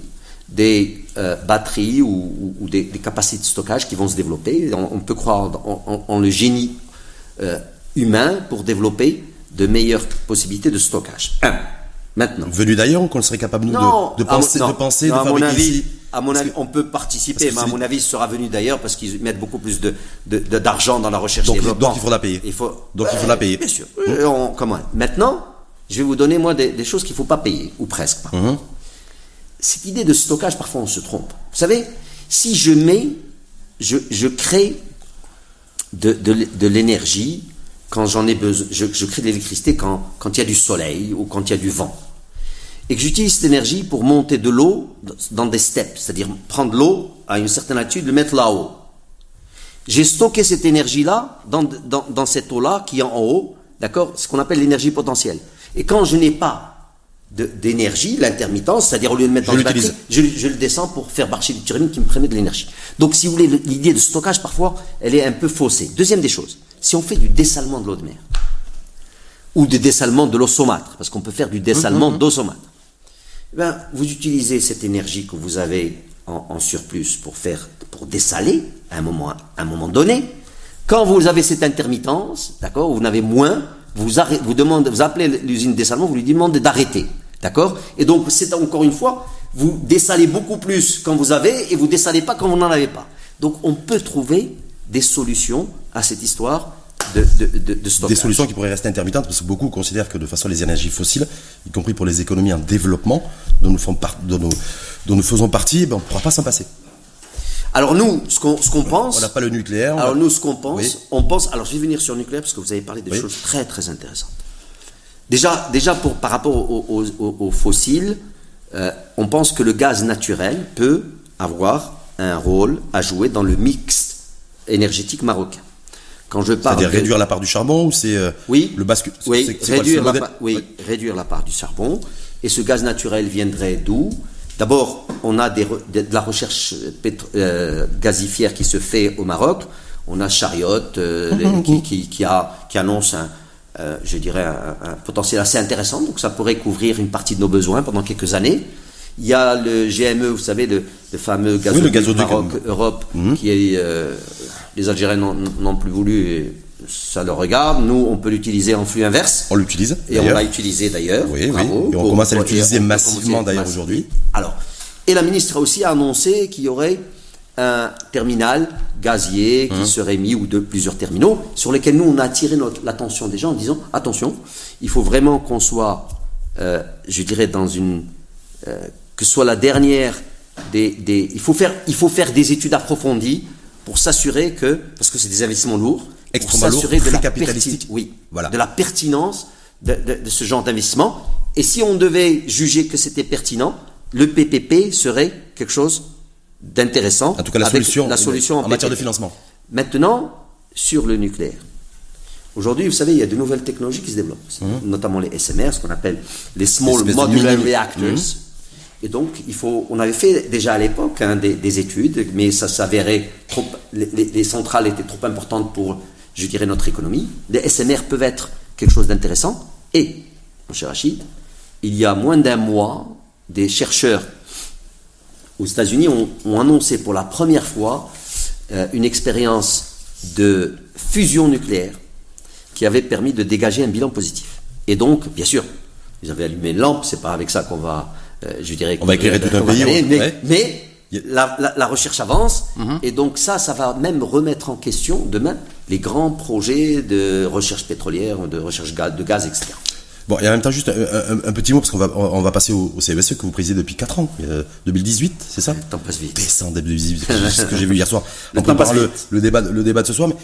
des euh, batteries ou, des, capacités de stockage qui vont se développer. On, peut croire en, le génie euh, humain pour développer de meilleures possibilités de stockage. Un. Maintenant. Venu d'ailleurs ou qu'on serait capable de, de, penser, de penser, de à mon avis, À mon avis, on peut participer, mais à mon avis, ce sera venu d'ailleurs parce qu'ils mettent beaucoup plus de, d'argent dans la recherche donc, et développement. Donc il faut la payer. Il faut, donc il faut la payer. Bien sûr. Hum. comment? Maintenant, je vais vous donner moi des, choses qu'il ne faut pas payer, ou presque pas. Hum cette idée de stockage, parfois on se trompe. Vous savez, si je mets, je, crée de, l'énergie quand j'en ai besoin, je, crée de l'électricité quand, il y a du soleil ou quand il y a du vent. Et que j'utilise cette énergie pour monter de l'eau dans des steppes, c'est-à-dire prendre l'eau à une certaine altitude, le mettre là-haut. J'ai stocké cette énergie-là dans, dans cette eau-là qui est en haut, d'accord Ce qu'on appelle l'énergie potentielle. Et quand je n'ai pas d'énergie, l'intermittence, c'est-à-dire au lieu de mettre dans je le batterie, je, le descends pour faire marcher des turbines qui me permettent de l'énergie. Donc si vous voulez, l'idée de stockage, parfois, elle est un peu faussée. Deuxième des choses, si on fait du dessalement de l'eau de mer, ou du dessalement de l'eau saumâtre, parce qu'on peut faire du dessalement d'eau saumâtre, eh ben, vous utilisez cette énergie que vous avez en, surplus pour faire, pour dessaler à un moment, à un moment donné. Quand vous avez cette intermittence, d'accord, vous n'avez moins, vous, vous, demandez, vous appelez l'usine dessalement, vous lui demandez d'arrêter. D'accord? Et donc, c'est encore une fois, vous dessalez beaucoup plus quand vous avez et vous dessalez pas quand vous n'en avez pas. Donc, on peut trouver des solutions à cette histoire de, stockage. Des solutions qui pourraient rester intermittentes parce que beaucoup considèrent que de façon les énergies fossiles, y compris pour les économies en développement dont nous, dont nous faisons partie, ben, on ne pourra pas s'en passer. Alors nous, ce qu'on pense. On n'a pas le nucléaire. Alors nous, ce qu'on pense, on pense. Alors je vais venir sur le nucléaire parce que vous avez parlé des choses très très intéressantes. Déjà, déjà pour par rapport aux, fossiles, euh, on pense que le gaz naturel peut avoir un rôle à jouer dans le mix énergétique marocain. Quand je parle C'est-à-dire réduire la part du charbon ou c'est euh, oui, le bascule Oui, réduire, la oui, réduire la part du charbon. Et ce gaz naturel viendrait d'où? D'abord, on a de la recherche euh, gazifière qui se fait au Maroc. On a Chariot euh, mhm. qui, annonce un, euh, je dirais un, potentiel assez intéressant. Donc ça pourrait couvrir une partie de nos besoins pendant quelques années. Il y a le GME, vous savez, le, fameux gazoduc, Maroc-Europe, mhm. qui est, les Algériens n'ont plus voulu ça le regarde. Nous, on peut l'utiliser en flux inverse. On l'utilise. Et on l'a utilisé d'ailleurs. Oui, oui. Et on commence à l'utiliser massivement d'ailleurs aujourd'hui. Alors, et la ministre a aussi annoncé qu'il y aurait un terminal gazier qui Mmh. serait mis ou de plusieurs terminaux sur lesquels nous on a attiré l'attention des gens en disant attention, il faut vraiment qu'on soit, euh, je dirais, dans une euh, que ce soit la dernière des, des- il faut faire il faut faire des études approfondies pour s'assurer que parce que c'est des investissements lourds Extrêmement de très perti- oui Voilà. de la pertinence de, de- de ce genre d'investissement et si on devait juger que c'était pertinent le PPP serait quelque chose d'intéressant En tout cas, la solution, la solution en matière de financement. Maintenant, sur le nucléaire. Aujourd'hui, vous savez, il y a de nouvelles technologies qui se développent, notamment les SMR, ce qu'on appelle les Small Modular Reactors. Et donc, il faut, on avait fait déjà à l'époque hein, des, des études, mais ça s'avérait trop, les centrales étaient trop importantes pour, je dirais, notre économie. Les SMR peuvent être quelque chose d'intéressant. Et, mon cher Rachid, il y a moins d'un mois, des chercheurs aux États-Unis ont, ont annoncé pour la première fois euh, une expérience de fusion nucléaire qui avait permis de dégager un bilan positif. Et donc, bien sûr, ils avaient allumé une lampe, c'est pas avec ça qu'on va, euh, je dirais, On va éclairer tout un pays, mais, Ouais. mais Y a- la, la- la recherche avance, Mhm. et donc ça, ça va même remettre en question demain les grands projets de recherche pétrolière, de recherche de gaz, etc. Bon, et en même temps, juste un, un- un petit mot, parce qu'on va, on va passer au, au CESE que vous présidez depuis 4 ans, euh, 2018, c'est ça? Le temps passe vite. Décembre 2018, c'est ce que j'ai vu hier soir. <laughs> Temps préparant passe le, le débat, le débat de ce soir, mais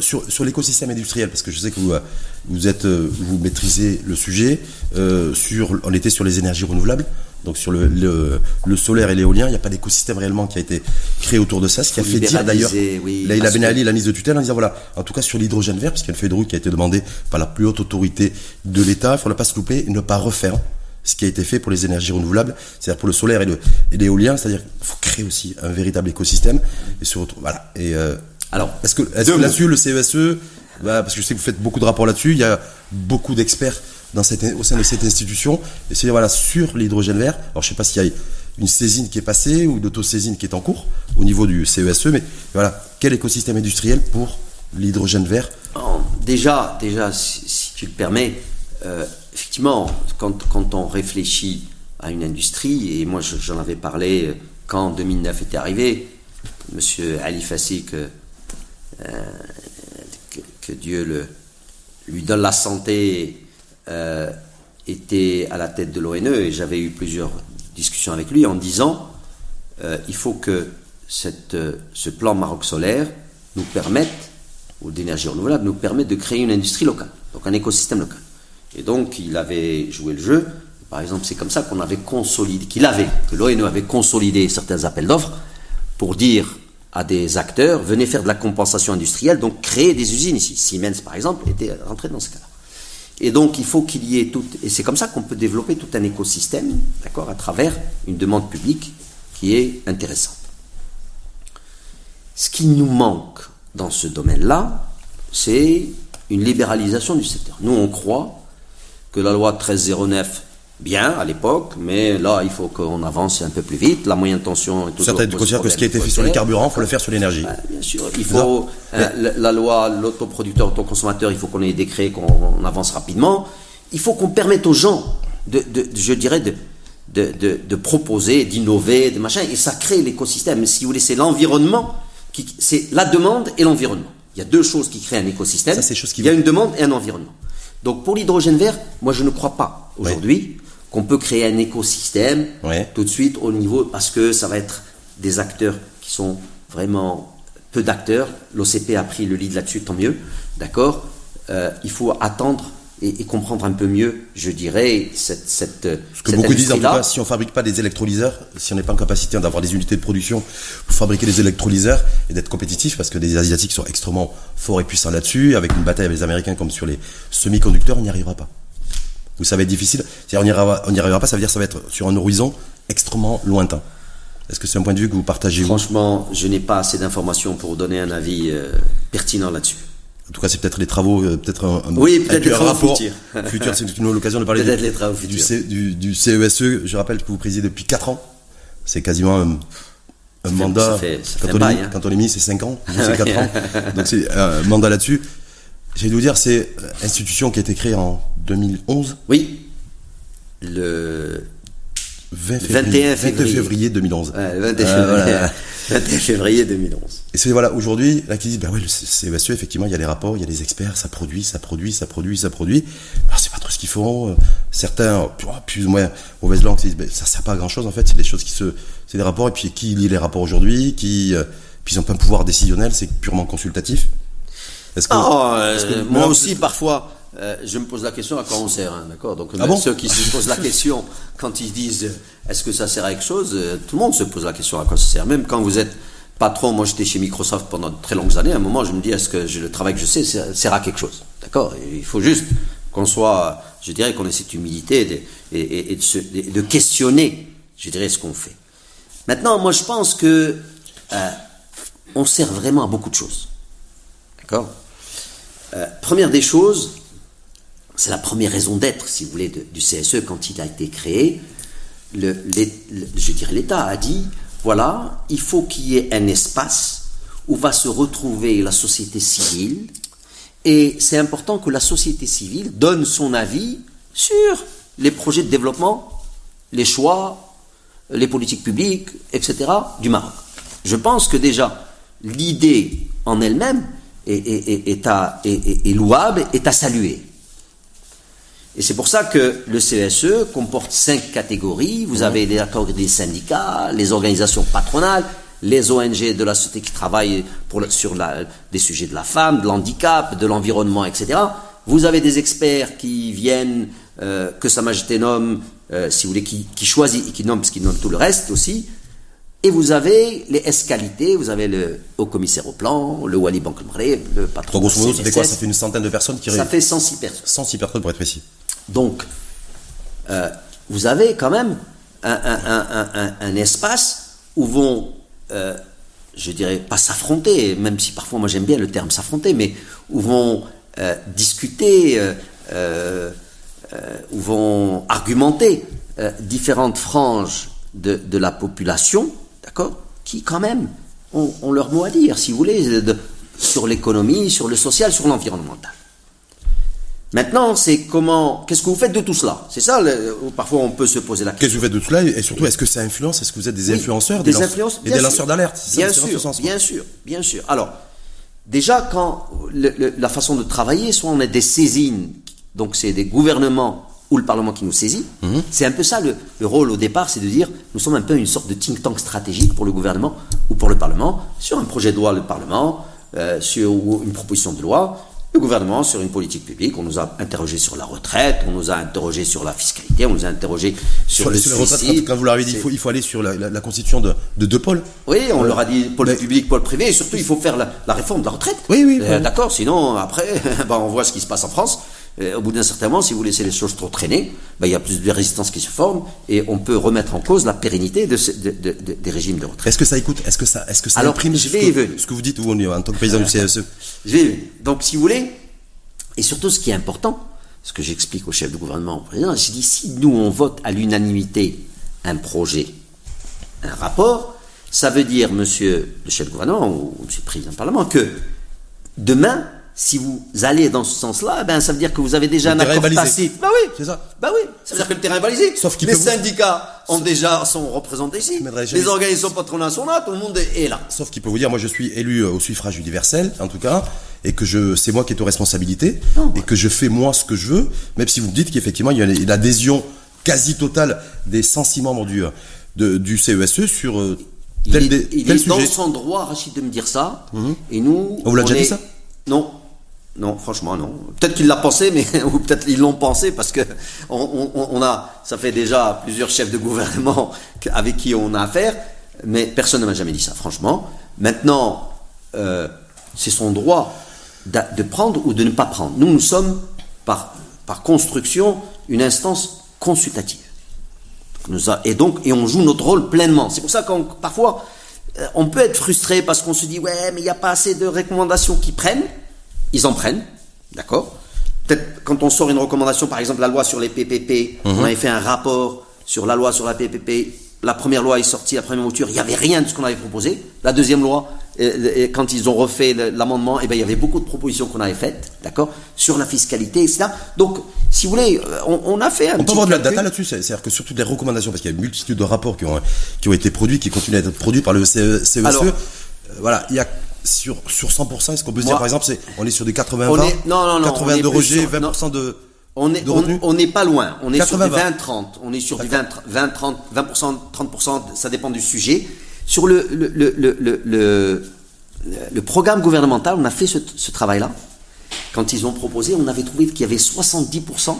sur, sur l'écosystème industriel, parce que je sais que vous, euh, vous êtes, euh, vous maîtrisez le sujet, euh, sur, on était sur les énergies renouvelables, donc sur le, le, le solaire et l'éolien, il n'y a pas d'écosystème réellement qui a été créé autour de ça, ce qui a Faut fait dire d'ailleurs, oui, Leïla Ben Ali, la ministre de tutelle, en disant voilà, en tout cas sur l'hydrogène vert, parce qu'il y a une feuille de route qui a été demandée par la plus haute autorité de l'État, il ne faudra pas se louper et ne pas refaire ce qui a été fait pour les énergies renouvelables, c'est-à-dire pour le solaire et l'éolien, c'est-à-dire qu'il faut créer aussi un véritable écosystème et se retrouver. Voilà. Et euh, Alors, est-ce que, là-dessus, le CESE, bah, parce que je sais que vous faites beaucoup de rapports là-dessus, il y a beaucoup d'experts dans cette, au sein de cette institution, c'est voilà, sur l'hydrogène vert. Alors, je sais pas s'il y a une saisine qui est passée ou d'autosaisine qui est en cours au niveau du CESE, mais voilà, quel écosystème industriel pour l'hydrogène vert? Déjà, déjà, si, tu le permets, euh, effectivement, quand, quand on réfléchit à une industrie, et moi je- j'en avais parlé euh, quand 2009 était arrivé, Monsieur Ali Fassik, euh, euh, que, que Dieu le, lui donne la santé, euh, était à la tête de l'ONE, et j'avais eu plusieurs discussions avec lui en disant, euh, il faut que cette, euh, ce plan Maroc solaire nous permette, ou d'énergie renouvelable, nous permette de créer une industrie locale, donc un écosystème local. Et donc, il avait joué le jeu. Par exemple, c'est comme ça qu'on avait consolidé, qu'il avait, que l'ONE avait consolidé certains appels d'offres pour dire à des acteurs, venez faire de la compensation industrielle, donc créer des usines ici. Siemens, par exemple, était rentré dans ce cas-là. Et donc, il faut qu'il y ait tout, et c'est comme ça qu'on peut développer tout un écosystème, d'accord, à travers une demande publique qui est intéressante. Ce qui nous manque dans ce domaine-là, c'est une libéralisation du secteur. Nous, on croit que la loi 1309, bien à l'époque, mais là, il faut qu'on avance un peu plus vite. La moyenne tension est toujours. Certains considèrent que ce qui a été fait sur les carburants, il faut le faire sur l'énergie. Bien sûr, il faut euh, la, la loi, l'autoproducteur, autoconsommateur, il faut qu'on ait des décrets, qu'on on avance rapidement. Il faut qu'on permette aux gens, de, de- je dirais, de, de, de- de proposer, d'innover, de machin, et ça crée l'écosystème. Si vous voulez, c'est l'environnement, qui, c'est la demande et l'environnement. Il y a deux choses qui créent un écosystème. Ça, c'est qui Il y a une demande et un environnement. Donc pour l'hydrogène vert, moi je ne crois pas aujourd'hui qu'on peut créer un écosystème Ouais. tout de suite au niveau parce que ça va être des acteurs qui sont vraiment peu d'acteurs. L'OCP a pris le lead là-dessus, tant mieux, d'accord. Euh, il faut attendre et, et comprendre un peu mieux, je dirais, cette cette Ce que beaucoup disent en tout cas, si on fabrique pas des électrolyseurs, si on n'est pas en capacité d'avoir des unités de production pour fabriquer des électrolyseurs et d'être compétitif, parce que les Asiatiques sont extrêmement forts et puissants là-dessus, avec une bataille avec les Américains comme sur les semi-conducteurs, on n'y arrivera pas. Vous savez, difficile. C'est-à-dire, on n'y arrivera, on n'y arrivera pas, ça veut dire que ça va être sur un horizon extrêmement lointain. Est-ce que c'est un point de vue que vous partagez Franchement, je n'ai pas assez d'informations pour donner un avis euh, pertinent là-dessus. En tout cas, c'est peut-être les travaux, euh, peut-être un, un- Oui, peut-être les travaux rapport futurs. <laughs> futur. C'est une l'occasion de parler du, les travaux du, du, du CESE. Je rappelle que vous présidez depuis 4 ans. C'est quasiment un, un fait- mandat. ça fait- ça fait quand, on est, hein. quand on est mis, c'est 5 ans. <laughs> C'est 4 ans. Donc c'est un mandat là-dessus. J'ai de vous dire, c'est institution qui a été créée en 2011. Oui, le, 20 février, 21 février. 22 février 2011. Ouais, 21 Euh, <laughs> février, voilà. 21 février 2011. Et c'est voilà, aujourd'hui, là qui disent, ben ouais, le CESE, effectivement, il y a les rapports, il y a les experts, ça produit, ça produit, ça produit, ça produit. Alors, c'est pas trop ce qu'ils font. Euh, Certains, euh, plus, plus ou moins mauvaise langue, se disent, ben, ça sert pas à grand chose, en fait, c'est des choses qui se, c'est des rapports, et puis qui lit les rapports aujourd'hui, qui, euh, puis ils ont pas un pouvoir décisionnel, c'est purement consultatif. Est-ce que, Ah, euh, que- moi aussi, parfois, euh, je me pose la question à quoi on sert, hein, d'accord Donc, Ah bon ceux qui se <laughs> posent la question quand ils disent euh, est-ce que ça sert à quelque chose euh, Tout le monde se pose la question à quoi ça sert. Même quand vous êtes patron, moi j'étais chez Microsoft pendant de très longues années, à un moment je me dis est-ce que je- le travail que je sais sert à quelque chose D'accord Il faut juste qu'on soit, je dirais qu'on ait cette humilité de- et, et- et de, se- de- de questionner, je dirais, ce qu'on fait. Maintenant, moi je pense que euh, on sert vraiment à beaucoup de choses. D'accord euh, première des choses, c'est la première raison d'être, si vous voulez, du CSE quand il a été créé. Je dirais l'État a dit voilà, il faut qu'il y ait un espace où va se retrouver la société civile, et c'est important que la société civile donne son avis sur les projets de développement, les choix, les politiques publiques, etc. du Maroc. Je pense que déjà, l'idée en elle-même est, à- est- louable, est à saluer. Et c'est pour ça que le CSE comporte cinq catégories. Vous avez les accords des syndicats, les organisations patronales, les ONG de la société qui travaillent pour sur des sujets de la femme, de l'handicap, de l'environnement, etc. Vous avez des experts qui viennent, euh, que Sa Majesté nomme, euh, si vous voulez, qui, qui choisit et qui nomme, parce qu'il nomme tout le reste aussi. Et vous avez les S-qualités, vous avez le haut commissaire au plan, le Wali Bank le patron donc, grosso modo, quoi? Ça fait une centaine de personnes qui Ça fait 106 personnes. 106 personnes pour être précis. Donc, euh, vous avez quand même un, un- un- un- un- un espace où vont, euh, je dirais pas s'affronter, même si parfois moi j'aime bien le terme s'affronter, mais où vont euh, discuter, où vont argumenter différentes franges de, de la population, d'accord, qui quand même ont, ont leur mot à dire, si vous voulez, de- sur l'économie, sur le social, sur l'environnemental. Maintenant, c'est comment, qu'est-ce que vous faites de tout cela C'est ça, le- parfois on peut se poser la question. Qu'est-ce que vous faites de tout cela Et surtout, est-ce que ça influence Est-ce que vous êtes des Oui, influenceurs des influences, Et bien des sûr. lanceurs d'alerte Bien dans ce sûr, bien sûr, bien sûr. Alors, déjà, quand le- le- la façon de travailler, soit on a des saisines, donc c'est des gouvernements ou le Parlement qui nous saisit. Mhm. C'est un peu ça le, le rôle au départ, c'est de dire nous sommes un peu une sorte de think tank stratégique pour le gouvernement ou pour le Parlement sur un projet de loi, le Parlement, euh, sur ou une proposition de loi. Le gouvernement sur une politique publique, on nous a interrogé sur la retraite, on nous a interrogé sur la fiscalité, on nous a interrogé sur, Sur le les, sur suicide. quand, quand vous leur avez dit, il faut, il faut aller sur la, la- la constitution de, de deux pôles. oui, on leur a dit pôle public, pôle privé, et surtout il faut faire la, la réforme de la retraite. Oui, oui, Euh, oui. D'accord, sinon après, <laughs> ben, on voit ce qui se passe en France. Euh, au bout d'un certain moment, si vous laissez les choses trop traîner, ben, il y a plus de résistance qui se forme et on peut remettre en cause la pérennité de ce- de- de- de- des régimes de retraite. Est-ce que ça écoute Est-ce que ça, est-ce que ça Alors, imprime je ce vais que- y venir. ce que vous dites vous, en tant que président du CSE J'ai- Donc, si vous voulez, et surtout ce qui est important, ce que j'explique au chef de gouvernement, au président, j'ai dit si nous on vote à l'unanimité un projet, un rapport, ça veut dire, monsieur le chef de gouvernement ou monsieur le président du Parlement, que demain, si vous allez dans ce sens-là, ben, ça veut dire que vous avez déjà Le un accord balisé. tacite. Bah oui, C'est ça. Bah oui, ça veut dire que le terrain est balisé. Sauf les peut vous- syndicats ont déjà sont représentés ici. Les organisations patronales sont là, tout le monde est là. Sauf qu'il peut vous dire, moi je suis élu euh, au suffrage universel, en tout cas, et que je, c'est moi qui est aux responsabilités, Non, et que je fais moi ce que je veux, même si vous me dites qu'effectivement il y a une adhésion quasi totale des 106 membres du, euh, de- du CESE sur euh, Il tel, est, des- il tel est dans sujet. Son droit, Rachid, de me dire ça. Et nous. On vous l'a déjà dit, est- ça? Non. Non, franchement, non. Peut-être qu'il l'a pensé, mais <laughs> ou peut-être ils l'ont pensé parce que on, a, ça fait déjà plusieurs chefs de gouvernement <laughs> avec qui on a affaire, mais personne ne m'a jamais dit ça, franchement. Maintenant, euh, c'est son droit de prendre ou de ne pas prendre. Nous, nous sommes par construction une instance consultative. Et donc, et on joue notre rôle pleinement. C'est pour ça qu'on parfois, euh, on peut être frustré parce qu'on se dit, ouais, mais il n'y a pas assez de recommandations qui prennent. Ils en prennent, d'accord Peut-être quand on sort une recommandation, par exemple la loi sur les PPP, on avait fait un rapport sur la loi sur la PPP, la première loi est sortie, la première mouture, il n'y avait rien de ce qu'on avait proposé. La deuxième loi, et, quand ils ont refait l'amendement, eh ben, il y avait beaucoup de propositions qu'on avait faites, d'accord, sur la fiscalité, etc. Donc, si vous voulez, on, a fait un On peut avoir de la data là-dessus, c'est-à-dire que surtout des recommandations, parce qu'il y a une multitude de rapports qui ont, qui ont été produits, qui continuent à être produits par le CESE. E. Euh, voilà, il y a sur, sur 100%, est-ce qu'on peut se dire par exemple, c'est, on est sur des 80 20 non, non, non, 80 de rejet, 20% de. On n'est on, n'est pas loin. On est sur du 20-30. On est sur du 20, 20, 30, 20%, 30%, ça dépend du sujet. Sur le, le, le, le, le programme gouvernemental, on a fait ce, ce travail-là. Quand ils ont proposé, on avait trouvé qu'il y avait 70%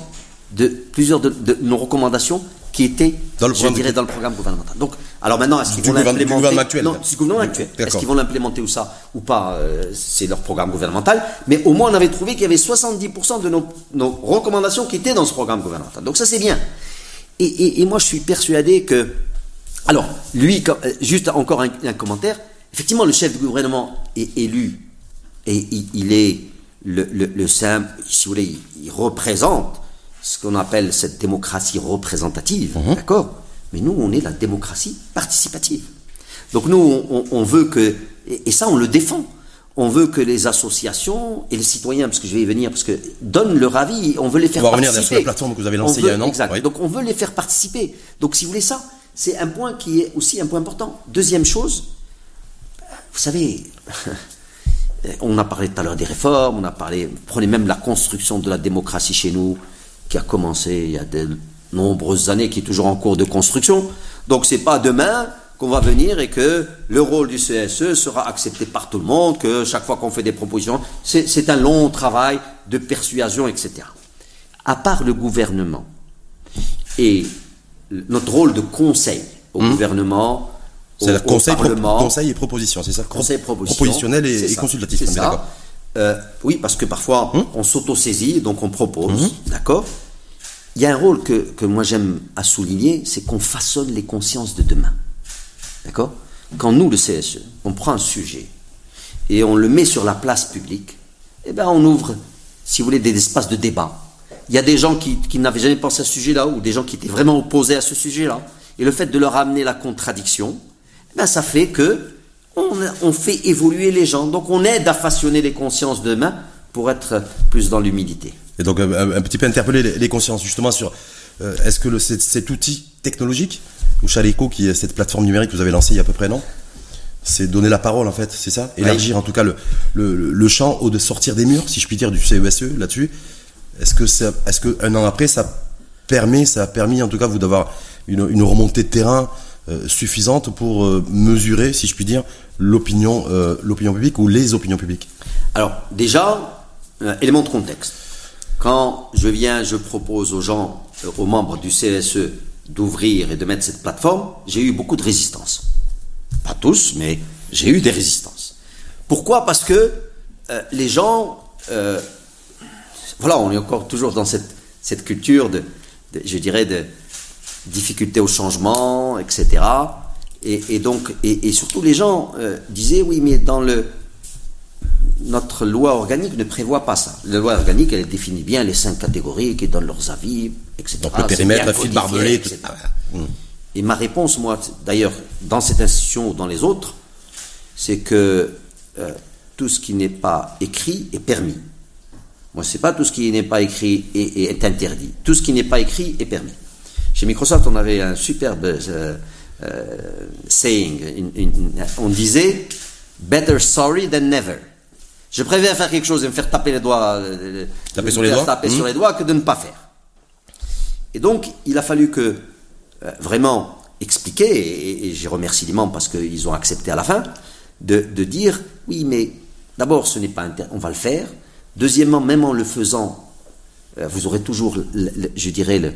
de plusieurs de, de nos recommandations qui étaient, dans le je dirais, dans le programme gouvernemental. Donc, alors maintenant, est-ce qu'ils vont l'implémenter actuel, Non, c'est gouvernement actuel. Est-ce qu'ils vont l'implémenter ou ça ou pas euh, C'est leur programme gouvernemental. Mais au moins, on avait trouvé qu'il y avait 70% de nos, nos, recommandations qui étaient dans ce programme gouvernemental. Donc ça, c'est bien. Et, et, et, moi, je suis persuadé que, alors, lui, euh, juste encore un, un commentaire. Effectivement, le chef du gouvernement est élu et il, il est le, le, le simple, si vous voulez, il représente ce qu'on appelle cette démocratie représentative, mhm. d'accord? Mais nous, on est la démocratie participative. Donc nous, on, veut que, et, ça, on le défend. On veut que les associations et les citoyens, parce que je vais y venir, parce que donnent leur avis, on veut les faire on va participer. revenir sur la plateforme que vous avez lancée il y a un an. Exact. Donc on veut les faire participer. Donc si vous voulez ça, c'est un point qui est aussi un point important. Deuxième chose, vous savez, <laughs> on a parlé tout à l'heure des réformes, on a parlé, prenez même la construction de la démocratie chez nous qui a commencé il y a de nombreuses années, qui est toujours en cours de construction. Donc c'est pas demain qu'on va venir et que le rôle du CSE sera accepté par tout le monde, que chaque fois qu'on fait des propositions, c'est un long travail de persuasion, etc. À part le gouvernement et notre rôle de conseil au mmh. gouvernement, c'est le conseil, conseil et proposition, c'est ça Conseil propositionnel et, consultatif. C'est ça. Euh, oui, parce que parfois, hum? on s'auto-saisit, donc on propose, hum? d'accord? Il y a un rôle que, que moi j'aime à souligner, c'est qu'on façonne les consciences de demain. D'accord? Quand nous, le CSE, on prend un sujet et on le met sur la place publique, eh bien on ouvre, si vous voulez, des espaces de débat. Il y a des gens qui, qui n'avaient jamais pensé à ce sujet-là, ou des gens qui étaient vraiment opposés à ce sujet-là. Et le fait de leur amener la contradiction, eh ben ça fait que on, fait évoluer les gens. Donc on aide à façonner les consciences demain pour être plus dans l'humilité. Et donc un, petit peu interpeller les, consciences justement sur euh, est-ce que le, cet, outil technologique, ou Chaleco, qui est cette plateforme numérique que vous avez lancée il y a à peu près non c'est donner la parole en fait, c'est ça? Élargir en tout cas le, le, champ au de sortir des murs, si je puis dire, du CESE e là-dessus. Est-ce que est-ce que un an après ça permet, ça a permis en tout cas vous d'avoir une, une remontée de terrain euh, suffisante pour euh, mesurer, si je puis dire, l'opinion, euh, l'opinion publique ou les opinions publiques Alors déjà, élément de contexte. Quand je viens, je propose aux gens, aux membres du CSE d'ouvrir et de mettre cette plateforme, j'ai eu beaucoup de résistance. Pas tous, mais j'ai eu des résistances. Pourquoi? Parce que les gens, voilà, on est encore toujours dans cette, cette culture de, je dirais, de, difficulté au changement, etc. Et, donc, et, surtout les gens euh, disaient oui, mais dans le notre loi organique ne prévoit pas ça. La loi organique, elle définit bien les cinq catégories qui donnent leurs avis, etc. Donc le périmètre, la fil barbelé, etc. Et ma réponse, moi, d'ailleurs, dans cette institution ou dans les autres, c'est que euh, tout ce qui n'est pas écrit est permis. Moi, c'est pas tout ce qui n'est pas écrit et est interdit. Tout ce qui n'est pas écrit est permis. Chez Microsoft, on avait un superbe euh, euh, saying. on disait Better sorry than never. Je préfère faire quelque chose et me faire taper les doigts, euh, taper, sur les, doigts. taper sur les doigts que de ne pas faire. Et donc, il a fallu que vraiment expliquer, et, j'y remercie les membres parce qu'ils ont accepté à la fin, de, dire oui, mais d'abord, ce n'est pas on va le faire. Deuxièmement, même en le faisant, vous aurez toujours, je dirais, le,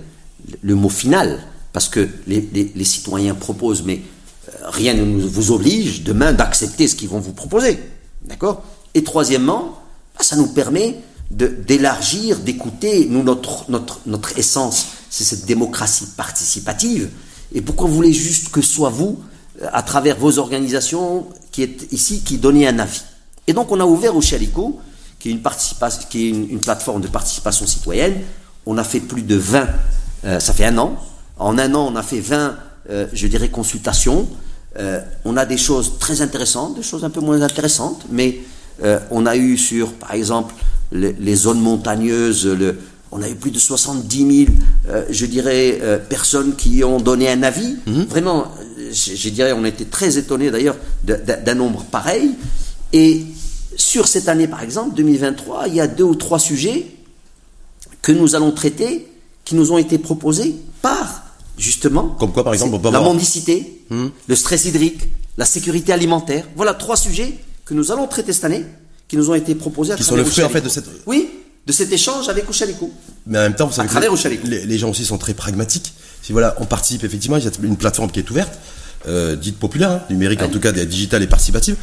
le mot final, parce que les, citoyens proposent, mais euh, rien ne vous oblige demain d'accepter ce qu'ils vont vous proposer. D'accord? Et troisièmement, bah, ça nous permet d'élargir, d'écouter. Nous, notre, notre, essence, c'est cette démocratie participative. Et pourquoi vous voulez juste que ce soit vous, euh, à travers vos organisations, qui êtes ici, qui donnez un avis? Et donc, on a ouvert au Chalico, qui est une, qui est une plateforme de participation citoyenne. On a fait plus de 20 euh, ça fait un an. En un an, on a fait 20 euh, je dirais, consultations. Euh, on a des choses très intéressantes, des choses un peu moins intéressantes, mais euh, on a eu sur, par exemple, les, les zones montagneuses, le, on a eu plus de 70 000, euh, je dirais, euh, personnes qui ont donné un avis. Vraiment, euh, je, je dirais, on était très étonnés d'ailleurs d'un nombre pareil. Et sur cette année, par exemple, 2023, il y a deux ou trois sujets que nous allons traiter, qui nous ont été proposés par, justement, Comme quoi, par exemple, c'est on peut la avoir- mendicité, le stress hydrique, la sécurité alimentaire. Voilà trois sujets que nous allons traiter cette année, qui nous ont été proposés à Qui sont travers le fruit, en fait, de cette- Oui, de cet échange avec Ochaliko. Mais en même temps, vous savez À que travers les, les gens aussi sont très pragmatiques. Si voilà, on participe effectivement, il y a une plateforme qui est ouverte, euh, dite populaire, hein, numérique en tout cas, digitale et participative.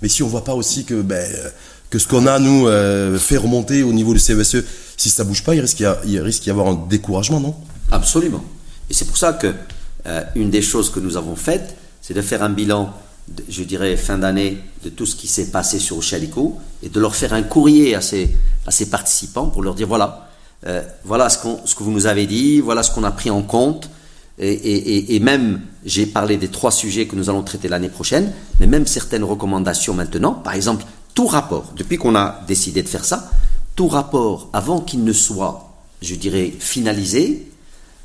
Mais si on voit pas aussi que ben, euh, que ce qu'on a nous euh, fait remonter au niveau du CESE, si ça bouge pas, il risque d'y avoir un découragement, non? Absolument. Et c'est pour ça que euh, une des choses que nous avons faites, c'est de faire un bilan, je dirais, fin d'année, de tout ce qui s'est passé sur Ochaliko et de leur faire un courrier à ces, à ces participants pour leur dire voilà, euh, voilà ce, ce que vous nous avez dit, voilà ce qu'on a pris en compte. Et- et- et même, j'ai parlé des trois sujets que nous allons traiter l'année prochaine, mais même certaines recommandations maintenant. Par exemple, tout rapport, depuis qu'on a décidé de faire ça, tout rapport, avant qu'il ne soit, je dirais, finalisé,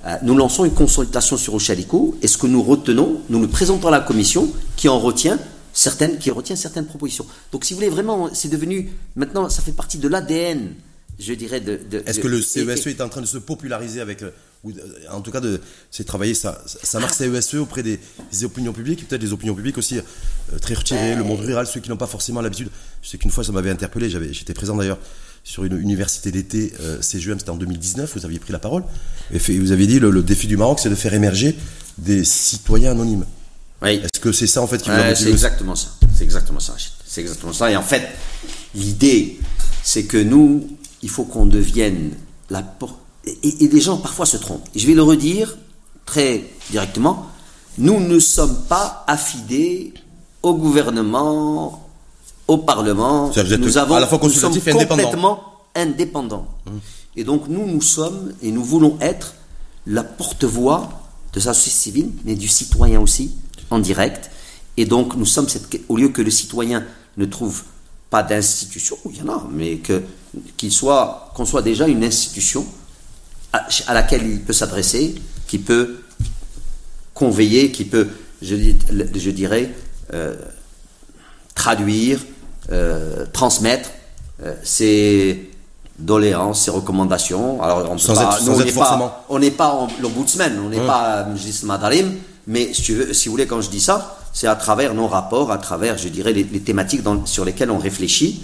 euh, nous lançons une consultation sur Ochaliko et ce que nous retenons, nous le présentons à la commission qui en retient certaines, qui retient certaines propositions. Donc, si vous voulez, vraiment, c'est devenu, maintenant, ça fait partie de l'ADN, je dirais, de. de- Est-ce que le CESE et- est en train de se populariser avec, euh, ou, euh, en tout cas, c'est travailler sa, sa marque CESE auprès des, des opinions publiques, peut-être des opinions publiques aussi euh, très retirées, le monde rural, ceux qui n'ont pas forcément l'habitude. Je sais qu'une fois, ça m'avait interpellé, j'étais présent d'ailleurs sur une université d'été, euh, CGM, c'était en 2019, vous aviez pris la parole, et fait- vous avez dit le, le défi du Maroc, c'est de faire émerger des citoyens anonymes. Oui. Est-ce que c'est ça en fait qui vous motivé c'est exactement ça. C'est exactement ça. Rachid. C'est exactement ça. Et en fait, l'idée, c'est que nous, il faut qu'on devienne la porte. Et, et les gens parfois se trompent. Et je vais le redire très directement. Nous ne sommes pas affidés au gouvernement, au Parlement. Nous avons, à la fois nous sommes consultatif et indépendant. complètement indépendants. Et donc nous, nous sommes et nous voulons être la porte-voix de sa société civile, mais du citoyen aussi, en direct. Et donc nous sommes, cette, au lieu que le citoyen ne trouve pas d'institution, il y en a, mais que qu'il soit, qu'on soit déjà une institution à, à laquelle il peut s'adresser, qui peut conveiller, qui peut, je, je dirais, euh, traduire, euh, transmettre euh, ses doléances, ses recommandations. Alors, on peut Sans pas- être- nous, sans on être forcément. pas, on n'est pas l'ombudsman, on n'est pas Mjlis Madarim, mais si, tu veux, si vous voulez, quand je dis ça, c'est à travers nos rapports, à travers, je dirais, les, les thématiques dans- sur lesquelles on réfléchit.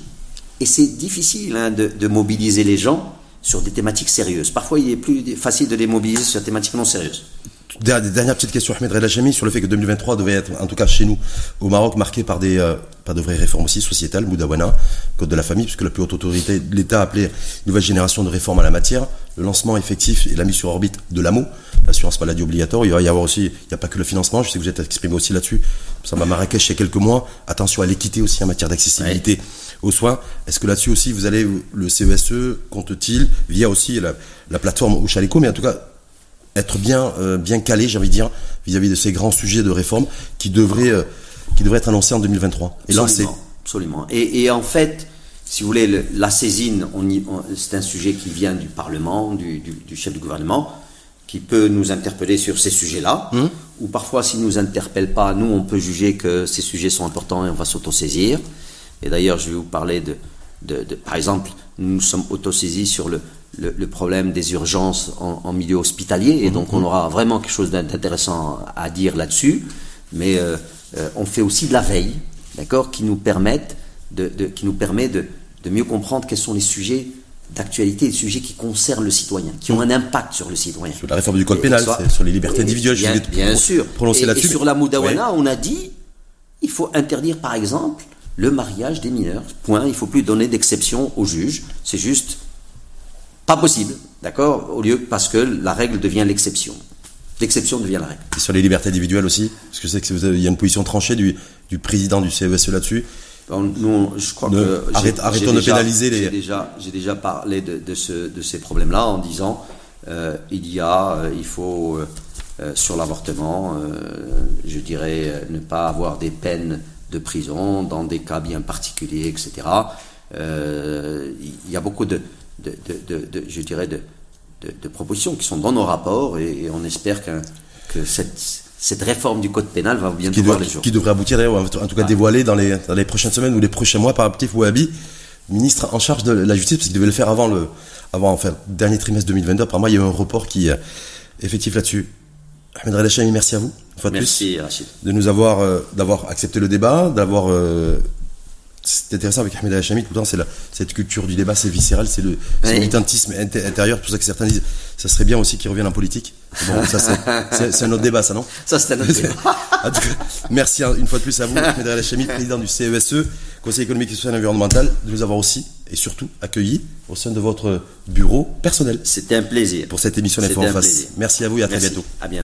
Et c'est difficile hein, de, de mobiliser les gens sur des thématiques sérieuses. Parfois, il est plus facile de les mobiliser sur des thématiques non sérieuses. Dernière, dernière petite question, Ahmed Relachami, sur le fait que 2023 devait être, en tout cas chez nous, au Maroc, marqué par des, euh, par de vraies réformes aussi sociétales, Moudawana, Code de la famille, puisque la plus haute autorité de l'État a appelé une nouvelle génération de réformes à la matière, le lancement effectif et la mise sur orbite de l'AMO, l'assurance maladie obligatoire. Il va y avoir aussi, il n'y a pas que le financement, je sais que vous êtes exprimé aussi là-dessus. Ça m'a Marrakech il y a quelques mois. Attention à l'équité aussi en matière d'accessibilité aux soins. Est-ce que là-dessus aussi, vous allez, le CESE compte-t-il, via aussi la, la plateforme Ouchaleco, mais en tout cas, être bien, euh, bien calé, j'ai envie de dire, vis-à-vis de ces grands sujets de réforme qui devraient, euh, qui devraient être annoncés en 2023. Et là, Absolument, absolument. Et, et en fait, si vous voulez, le- la saisine, on y- on- c'est un sujet qui vient du Parlement, du, du- du chef du gouvernement, qui peut nous interpeller sur ces sujets-là. Hum. Ou parfois, s'il ne nous interpelle pas, nous, on peut juger que ces sujets sont importants et on va s'autosaisir. Et d'ailleurs, je vais vous parler de, de- de- par exemple, nous nous sommes autosaisis sur le, le, le problème des urgences en, en milieu hospitalier, et donc on aura vraiment quelque chose d'intéressant à dire là-dessus. Mais euh, euh, on fait aussi de la veille, d'accord, qui nous permettent de, de- qui nous permet de, de mieux comprendre quels sont les sujets d'actualité, les sujets qui concernent le citoyen, qui ont un impact sur le citoyen. sur la réforme du code Et pénal, soit- sur les libertés et individuelles. je Bien, voulais bien sûr. Prononcer Et- et, là-dessus. sur la Moudawana, on a dit il faut interdire par exemple le mariage des mineurs. Point. Il ne faut plus donner d'exception aux juges. C'est juste pas possible, d'accord Au lieu parce que la règle devient l'exception. L'exception devient la règle. Et sur les libertés individuelles aussi, parce que je sais qu'il y a une position tranchée du, du président du CESE là-dessus. Bon, nous, je crois Ne- que arrête- arrêtons de déjà- pénaliser les- J'ai déjà, j'ai déjà parlé de, de, ce- de ces problèmes-là en disant euh, il y a, euh, il faut, euh, sur l'avortement, je dirais ne pas avoir des peines de prison dans des cas bien particuliers, etc. Il y a beaucoup de, de, je dirais, de, propositions qui sont dans nos rapports et, on espère que, que cette, cette réforme du code pénal va bientôt voir les jours. Qui devrait aboutir en tout cas dévoiler dans les, dans les prochaines semaines ou les prochains mois par Petit Fouabi, ministre en charge de la justice, parce qu'il devait le faire avant le avant, enfin, dernier trimestre 2022. Apparemment, il y a eu un report qui est euh, effectif là-dessus. Ahmed Redachami, merci à vous, une fois de merci, plus, Rachid. de nous avoir, euh, d'avoir accepté le débat, d'avoir euh, c'est intéressant avec Ahmed Hachami, tout le temps, c'est cette culture du débat, c'est viscéral, c'est le, militantisme intérieur. C'est pour ça que certains disent, ça serait bien aussi qu'il revienne en politique. Bon, ça <laughs> c'est un autre débat, ça, non? Ça, c'est un autre débat. <laughs> merci une fois de plus à vous, Ahmed Hachami, président du CESE, e, Conseil économique et social et environnemental, de nous avoir aussi et surtout accueillis au sein de votre bureau personnel. C'était un plaisir. Pour cette émission d'Info en face. Merci à vous et à très bientôt. À bientôt.